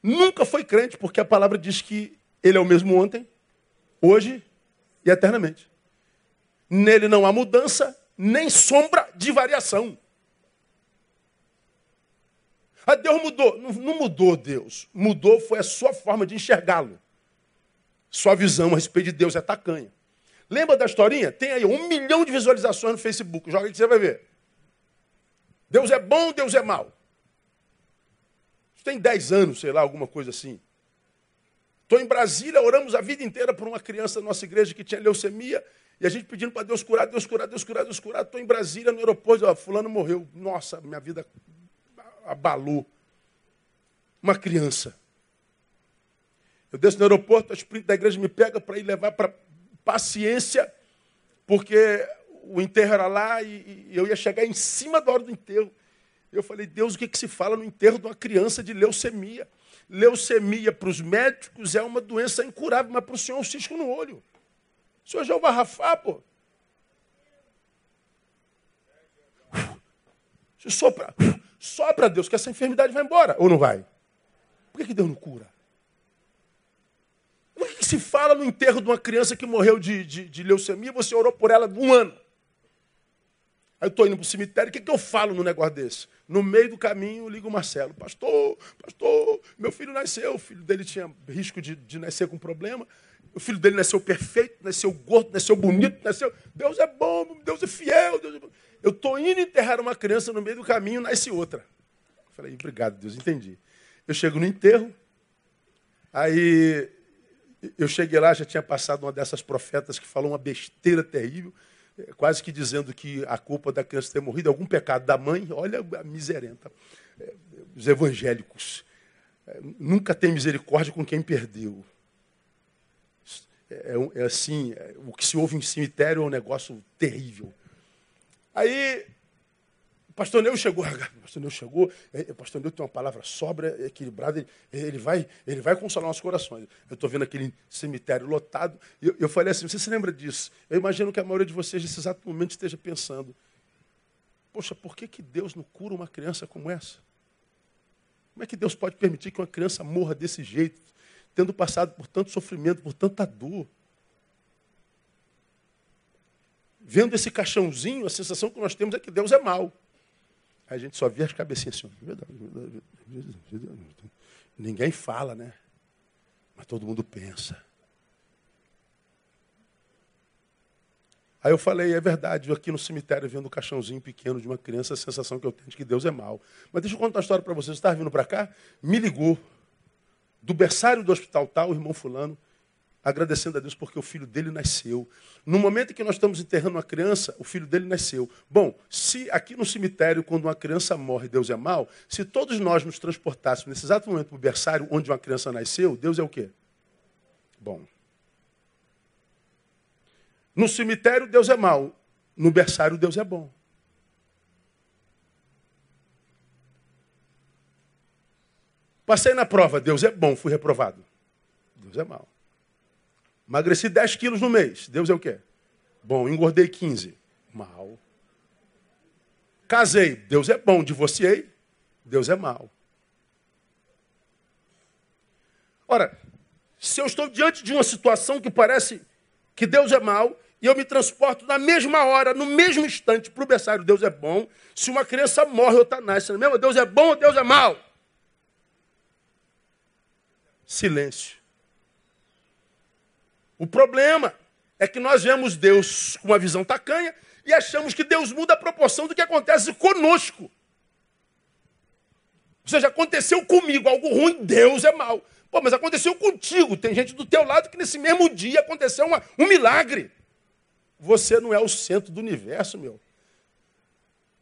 nunca foi crente, porque a palavra diz que ele é o mesmo ontem, hoje e eternamente. Nele não há mudança, nem sombra de variação. Ah, Deus mudou. Não, não mudou Deus. Mudou foi a sua forma de enxergá-lo. Sua visão a respeito de Deus é tacanha. Lembra da historinha? Tem aí um milhão de visualizações no Facebook. Joga aí que você vai ver. Deus é bom, Deus é mau. Tem 10 anos, sei lá, alguma coisa assim. Estou em Brasília, oramos a vida inteira por uma criança da nossa igreja que tinha leucemia. E a gente pedindo para Deus curar, Deus curar, Deus curar, Deus curar. Estou em Brasília, no aeroporto, ó, fulano morreu. Nossa, minha vida abalou. Uma criança. Eu desço no aeroporto, a sprint da igreja me pega para ir levar para paciência, porque o enterro era lá e, e, eu ia chegar em cima da hora do enterro. Eu falei, Deus, o que, que se fala no enterro de uma criança de leucemia? Leucemia para os médicos é uma doença incurável, mas para o senhor é um cisco no olho. O senhor já vai rafar, pô. Se sopra, sopra Deus, que essa enfermidade vai embora, ou não vai? Por que, que Deus não cura? O que se fala no enterro de uma criança que morreu de, de, de leucemia? Você orou por ela um ano. Aí eu estou indo para o cemitério, o que, que eu falo no negócio desse? No meio do caminho, ligo o Marcelo. Pastor, pastor, meu filho nasceu. O filho dele tinha risco de, de nascer com problema. O filho dele nasceu perfeito, nasceu gordo, nasceu bonito, nasceu. Deus é bom, Deus é fiel. Deus é bom. Eu estou indo enterrar uma criança no meio do caminho, nasce outra. Eu falei, obrigado, Deus, entendi. Eu chego no enterro, aí eu cheguei lá, já tinha passado uma dessas profetas que falou uma besteira terrível, quase que dizendo que a culpa da criança ter morrido é algum pecado da mãe. Olha a miserenta. É, os evangélicos é, nunca têm misericórdia com quem perdeu. É, é assim, o que se ouve em cemitério é um negócio terrível. Aí pastor Neu chegou, pastor Neu chegou, é, o pastor Neu tem uma palavra sobra, equilibrada, ele, ele, vai, ele vai consolar nossos corações. Eu estou vendo aquele cemitério lotado, e eu, eu falei assim, você se lembra disso? Eu imagino que a maioria de vocês, nesse exato momento, esteja pensando, poxa, por que, que Deus não cura uma criança como essa? Como é que Deus pode permitir que uma criança morra desse jeito, tendo passado por tanto sofrimento, por tanta dor? Vendo esse caixãozinho, a sensação que nós temos é que Deus é mau. A gente só vê as cabecinhas assim. Ninguém fala, né? Mas todo mundo pensa. Aí eu falei, é verdade, aqui no cemitério vendo um caixãozinho pequeno de uma criança, a sensação que eu tenho de que Deus é mau. Mas deixa eu contar uma história para vocês. Você estava vindo para cá, me ligou, do berçário do hospital tal, o irmão fulano, agradecendo a Deus porque o filho dele nasceu. No momento em que nós estamos enterrando uma criança, o filho dele nasceu. Bom, se aqui no cemitério, quando uma criança morre, Deus é mau, se todos nós nos transportássemos nesse exato momento para o berçário onde uma criança nasceu, Deus é o quê? Bom. No cemitério, Deus é mau. No berçário, Deus é bom. Passei na prova, Deus é bom, fui reprovado. Deus é mau. Emagreci 10 quilos no mês. Deus é o quê? Bom, engordei 15. Mal. Casei. Deus é bom. Divorciei. Deus é mal. Ora, se eu estou diante de uma situação que parece que Deus é mau, e eu me transporto na mesma hora, no mesmo instante, para o berçário, Deus é bom. Se uma criança morre, outra nasce. Mesmo Deus é bom ou Deus é mau? Silêncio. O problema é que nós vemos Deus com uma visão tacanha e achamos que Deus muda a proporção do que acontece conosco. Ou seja, aconteceu comigo algo ruim, Deus é mau. Pô, mas aconteceu contigo. Tem gente do teu lado que nesse mesmo dia aconteceu uma, um milagre. Você não é o centro do universo, meu.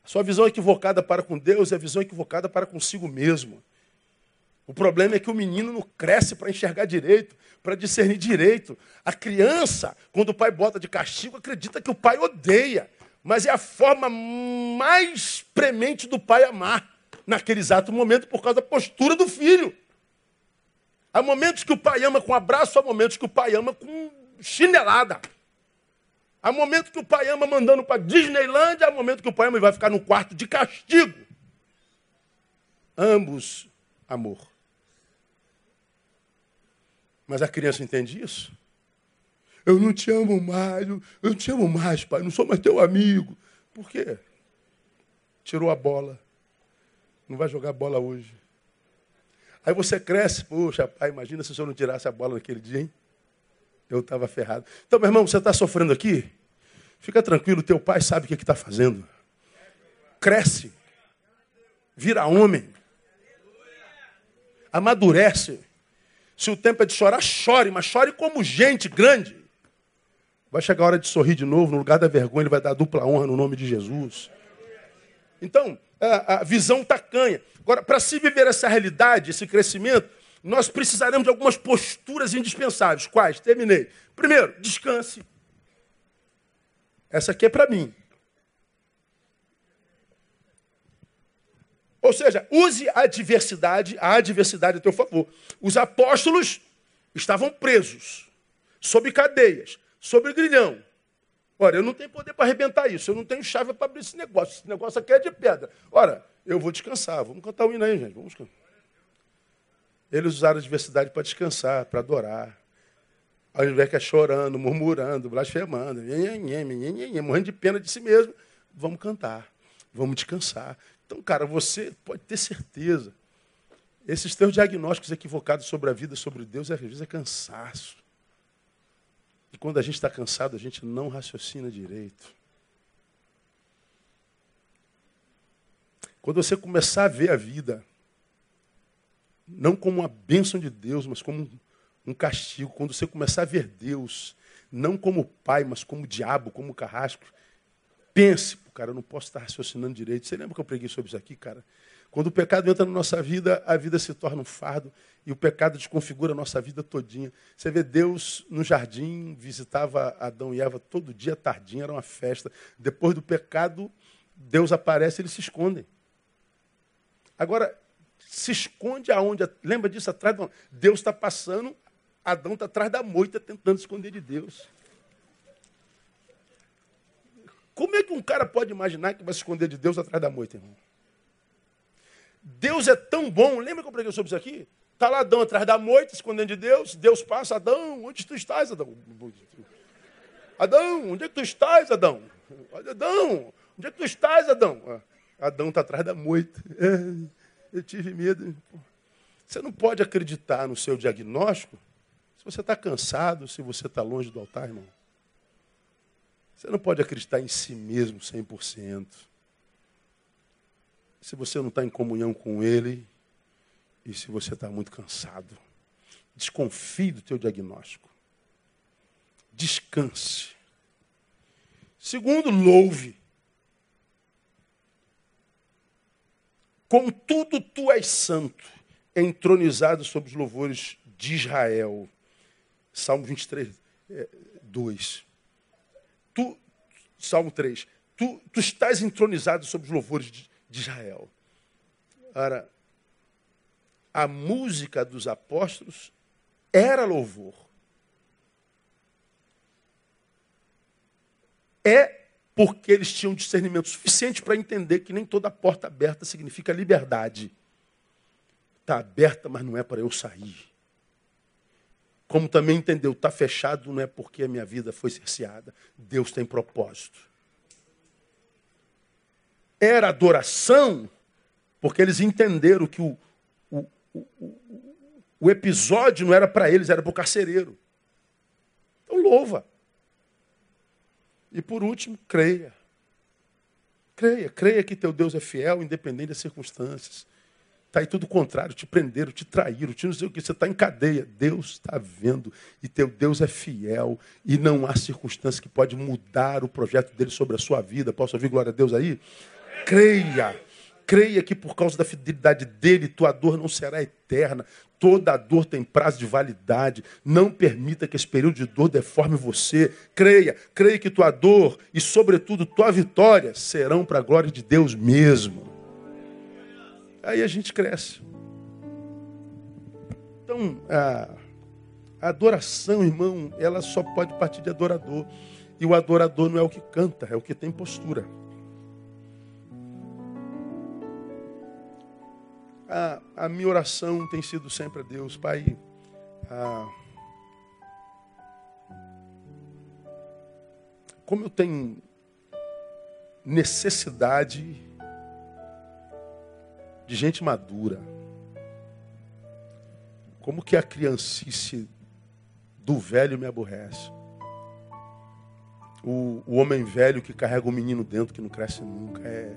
A sua visão equivocada para com Deus é a visão equivocada para consigo mesmo. O problema é que o menino não cresce para enxergar direito, para discernir direito. A criança, quando o pai bota de castigo, acredita que o pai odeia. Mas é a forma mais premente do pai amar, naquele exato momento, por causa da postura do filho. Há momentos que o pai ama com abraço, há momentos que o pai ama com chinelada. Há momentos que o pai ama mandando para Disneylândia, há momentos que o pai ama e vai ficar no quarto de castigo. Ambos amor. Mas a criança entende isso? Eu não te amo mais, eu não te amo mais, pai, não sou mais teu amigo. Por quê? Tirou a bola. Não vai jogar bola hoje. Aí você cresce, poxa, pai, imagina se o senhor não tirasse a bola naquele dia, hein? Eu estava ferrado. Então, meu irmão, você está sofrendo aqui? Fica tranquilo, teu pai sabe o que está fazendo. Cresce. Vira homem. Amadurece. Se o tempo é de chorar, chore, mas chore como gente grande. Vai chegar a hora de sorrir de novo, no lugar da vergonha, ele vai dar dupla honra no nome de Jesus. Então, a, a visão tacanha. Agora, para se viver essa realidade, esse crescimento, nós precisaremos de algumas posturas indispensáveis. Quais? Terminei. Primeiro, descanse. Essa aqui é para mim. Ou seja, use a adversidade, a adversidade a teu favor. Os apóstolos estavam presos, sob cadeias, sob grilhão. Ora, eu não tenho poder para arrebentar isso, eu não tenho chave para abrir esse negócio. Esse negócio aqui é de pedra. Ora, eu vou descansar. Vamos cantar o hino aí, gente. Vamos cantar. Eles usaram a adversidade para descansar, para adorar. Ao invés que é chorando, murmurando, blasfemando, morrendo de pena de si mesmo, vamos cantar, vamos descansar. Então, cara, você pode ter certeza. Esses teus diagnósticos equivocados sobre a vida, sobre Deus, às vezes é cansaço. E quando a gente está cansado, a gente não raciocina direito. Quando você começar a ver a vida, não como uma bênção de Deus, mas como um castigo, quando você começar a ver Deus, não como pai, mas como diabo, como carrasco, pense, cara, eu não posso estar raciocinando direito. Você lembra que eu preguei sobre isso aqui, cara? Quando o pecado entra na nossa vida, a vida se torna um fardo e o pecado desconfigura a nossa vida todinha. Você vê Deus no jardim, visitava Adão e Eva todo dia, tardinha, era uma festa. Depois do pecado, Deus aparece e eles se escondem. Agora, se esconde aonde? Lembra disso? Atrás de... Deus está passando, Adão está atrás da moita tentando esconder de Deus. Como é que um cara pode imaginar que vai se esconder de Deus atrás da moita, irmão? Deus é tão bom. Lembra que eu preguei sobre isso aqui? Está lá Adão atrás da moita, escondendo de Deus. Deus passa, Adão, onde tu estás, Adão? Adão, onde é que tu estás, Adão? Adão, onde é que tu estás, Adão? Ah, Adão está atrás da moita. É, eu tive medo. Você não pode acreditar no seu diagnóstico se você está cansado, se você está longe do altar, irmão. Você não pode acreditar em si mesmo 100%. Se você não está em comunhão com Ele e se você está muito cansado. Desconfie do teu diagnóstico. Descanse. Segundo, louve. Contudo, tu és santo, entronizado sobre os louvores de Israel. Salmo 23, 2 tu, Salmo 3, tu, tu estás entronizado sobre os louvores de, de Israel. Ora, a música dos apóstolos era louvor. É porque eles tinham discernimento suficiente para entender que nem toda porta aberta significa liberdade. Está aberta, mas não é para eu sair. Como também entendeu, está fechado não é porque a minha vida foi cerceada. Deus tem propósito. Era adoração, porque eles entenderam que o, o, o, o episódio não era para eles, era para o carcereiro. Então louva. E por último, creia. Creia, creia que teu Deus é fiel, independente das circunstâncias. Está aí tudo contrário, te prenderam, te traíram, te não sei o que, você está em cadeia. Deus está vendo e teu Deus é fiel e não há circunstância que pode mudar o projeto dele sobre a sua vida. Posso ouvir glória a Deus aí? Creia, creia que por causa da fidelidade dele, tua dor não será eterna. Toda dor tem prazo de validade. Não permita que esse período de dor deforme você. Creia, creia que tua dor e, sobretudo, tua vitória serão para a glória de Deus mesmo. Aí a gente cresce. Então, a, adoração, irmão, ela só pode partir de adorador. E o adorador não é o que canta, é o que tem postura. A, a minha oração tem sido sempre a Deus, Pai. A, como eu tenho necessidade de gente madura. Como que a criancice do velho me aborrece. O, o homem velho que carrega o menino dentro que não cresce nunca é,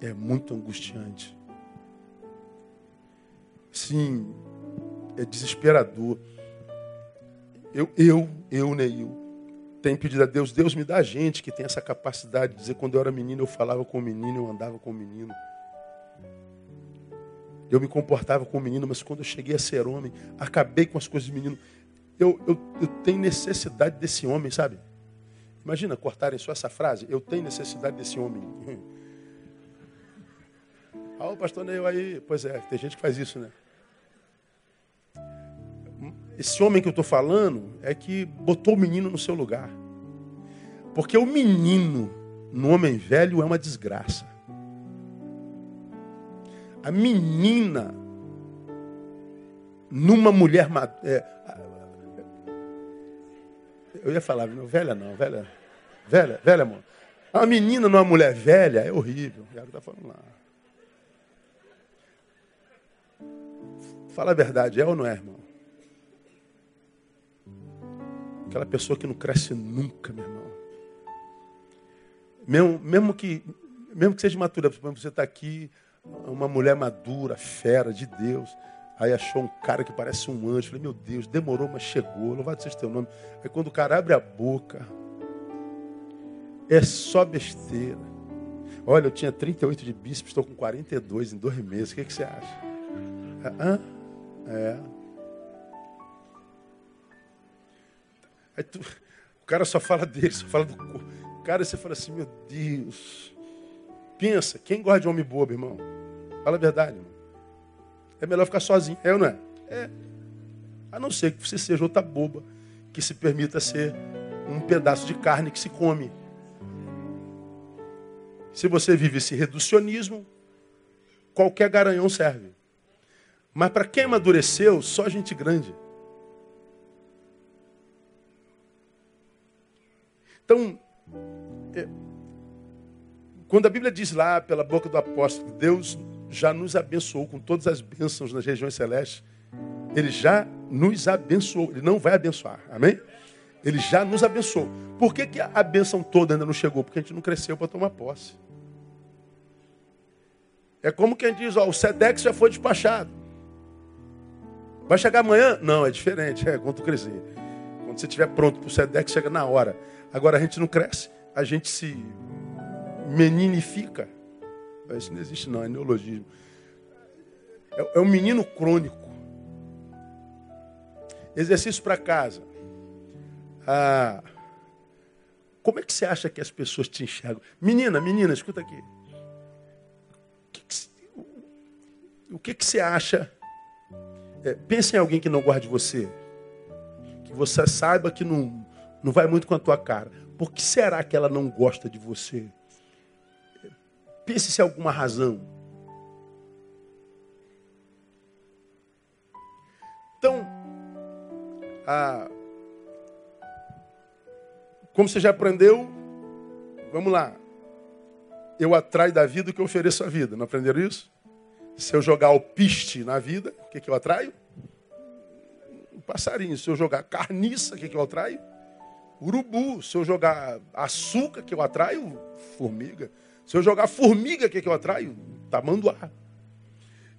é muito angustiante. Sim, é desesperador. Eu, eu, eu, Neil, tenho pedido a Deus, Deus me dá gente que tem essa capacidade de dizer, quando eu era menino, eu falava com o menino, eu andava com o menino. Eu me comportava como menino, mas quando eu cheguei a ser homem, acabei com as coisas de menino. Eu, eu, eu tenho necessidade desse homem, sabe? Imagina cortarem só essa frase. Eu tenho necessidade desse homem. Ah, o pastor Neil aí. Pois é, tem gente que faz isso, né? Esse homem que eu estou falando é que botou o menino no seu lugar. Porque o menino no homem velho é uma desgraça. A menina numa mulher é, eu ia falar, não, velha não, velha, velha, velha, amor. A menina numa mulher velha é horrível. O que está falando lá. Fala a verdade, é ou não é, irmão? Aquela pessoa que não cresce nunca, meu irmão. Mesmo, mesmo que, mesmo que seja matura, você está aqui, uma mulher madura, fera de Deus. Aí achou um cara que parece um anjo. Falei, meu Deus, demorou, mas chegou. Louvado seja teu nome. Aí quando o cara abre a boca, é só besteira. Olha, eu tinha 38 de bíceps, estou com 42 em dois meses. O que, que você acha? Hã? É. Aí tu, o cara só fala dele, só fala do corpo. Cara, você fala assim, meu Deus. Pensa, quem gosta de homem bobo, irmão? Fala a verdade, irmão. É melhor ficar sozinho, é ou não é? É. A não ser que você seja outra boba que se permita ser um pedaço de carne que se come. Se você vive esse reducionismo, qualquer garanhão serve. Mas para quem amadureceu, só gente grande. Então, é, quando a Bíblia diz lá, pela boca do apóstolo, Deus já nos abençoou com todas as bênçãos nas regiões celestes, Ele já nos abençoou, Ele não vai abençoar, amém? Ele já nos abençoou. Por que, que a bênção toda ainda não chegou? Porque a gente não cresceu para tomar posse. É como quem diz, ó, o Sedex já foi despachado. Vai chegar amanhã? Não, é diferente, é quando crescer. Quando você estiver pronto para o Sedex, chega na hora. Agora a gente não cresce, a gente se meninifica. Isso não existe não, é neologismo. É, é um menino crônico. Exercício para casa. Ah, como é que você acha que as pessoas te enxergam? Menina, menina, escuta aqui. O que, que você acha? É, pense em alguém que não gosta de você. Que você saiba que não, não vai muito com a tua cara. Por que será que ela não gosta de você? Pense se há alguma razão. Então, Ah, como você já aprendeu, vamos lá. Eu atraio da vida o que eu ofereço à vida. Não aprenderam isso? Se eu jogar alpiste na vida, o que, que eu atraio? Um passarinho. Se eu jogar carniça, o que, que eu atraio? Urubu. Se eu jogar açúcar, que eu atraio? Formiga. Se eu jogar formiga, o que, que eu atraio? Tamanduá.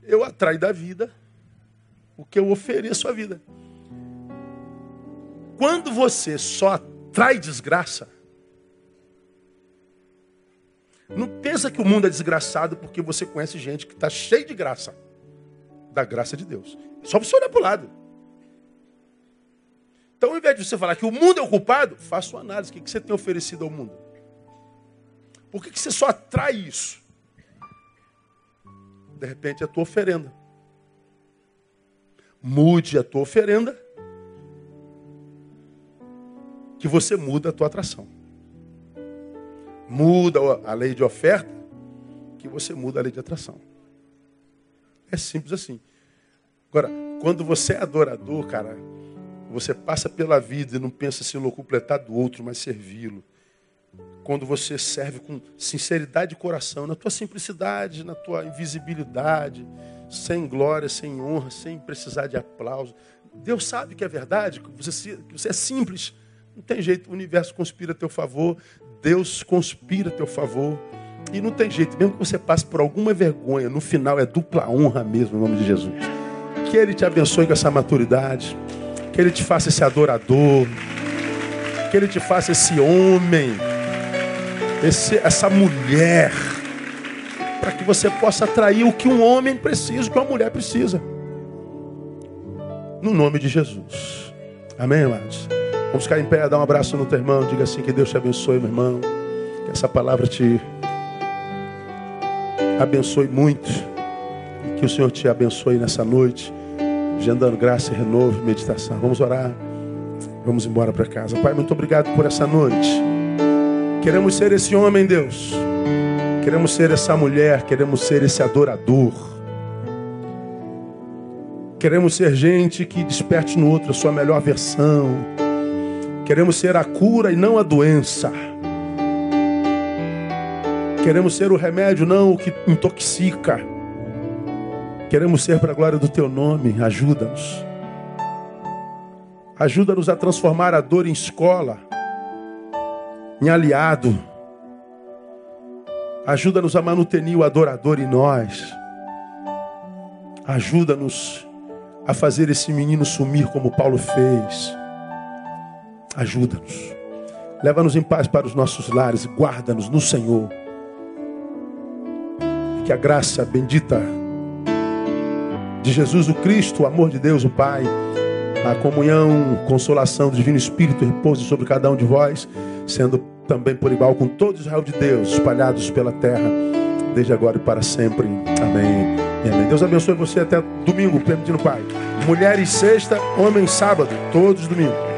Eu atraio da vida o que eu ofereço à vida. Quando você só atrai desgraça, não pensa que o mundo é desgraçado porque você conhece gente que está cheio de graça. Da graça de Deus. Só você olhar para o lado. Então, ao invés de você falar que o mundo é o culpado, faça uma análise. O que você tem oferecido ao mundo? Por que você só atrai isso? De repente, é a tua oferenda. Mude a tua oferenda, que você muda a tua atração muda a lei de oferta, que você muda a lei de atração. É simples assim. Agora, quando você é adorador, cara, você passa pela vida e não pensa se locupletar do outro, mas servi-lo. Quando você serve com sinceridade de coração, na tua simplicidade, na tua invisibilidade, sem glória, sem honra, sem precisar de aplauso. Deus sabe que é verdade, que você, que você é simples. Não tem jeito, o universo conspira a teu favor, Deus conspira a teu favor. E não tem jeito, mesmo que você passe por alguma vergonha, no final é dupla honra mesmo, em nome de Jesus. Que Ele te abençoe com essa maturidade, que Ele te faça esse adorador, que Ele te faça esse homem, esse, essa mulher, para que você possa atrair o que um homem precisa, o que uma mulher precisa. No nome de Jesus. Amém, amados? Vamos ficar em pé, dar um abraço no teu irmão. Diga assim: que Deus te abençoe, meu irmão. Que essa palavra te abençoe muito. E que o Senhor te abençoe nessa noite, gerando graça, renovo e meditação. Vamos orar. Vamos embora para casa. Pai, muito obrigado por essa noite. Queremos ser esse homem, Deus. Queremos ser essa mulher. Queremos ser esse adorador. Queremos ser gente que desperte no outro a sua melhor versão Queremos ser a cura e não a doença. Queremos ser o remédio, não o que intoxica. Queremos ser para a glória do teu nome. Ajuda-nos. Ajuda-nos a transformar a dor em escola, em aliado. Ajuda-nos a manutenir o adorador em nós. Ajuda-nos a fazer esse menino sumir como Paulo fez. Ajuda-nos. Leva-nos em paz para os nossos lares. Guarda-nos no Senhor. E que a graça bendita de Jesus o Cristo, o amor de Deus o Pai, a comunhão, consolação do Divino Espírito repouse sobre cada um de vós, sendo também por igual com todo Israel de Deus, espalhados pela terra, desde agora e para sempre. Amém. Amém. Deus abençoe você até domingo, permitindo Pai. Mulheres sexta, homens sábado, todos domingo.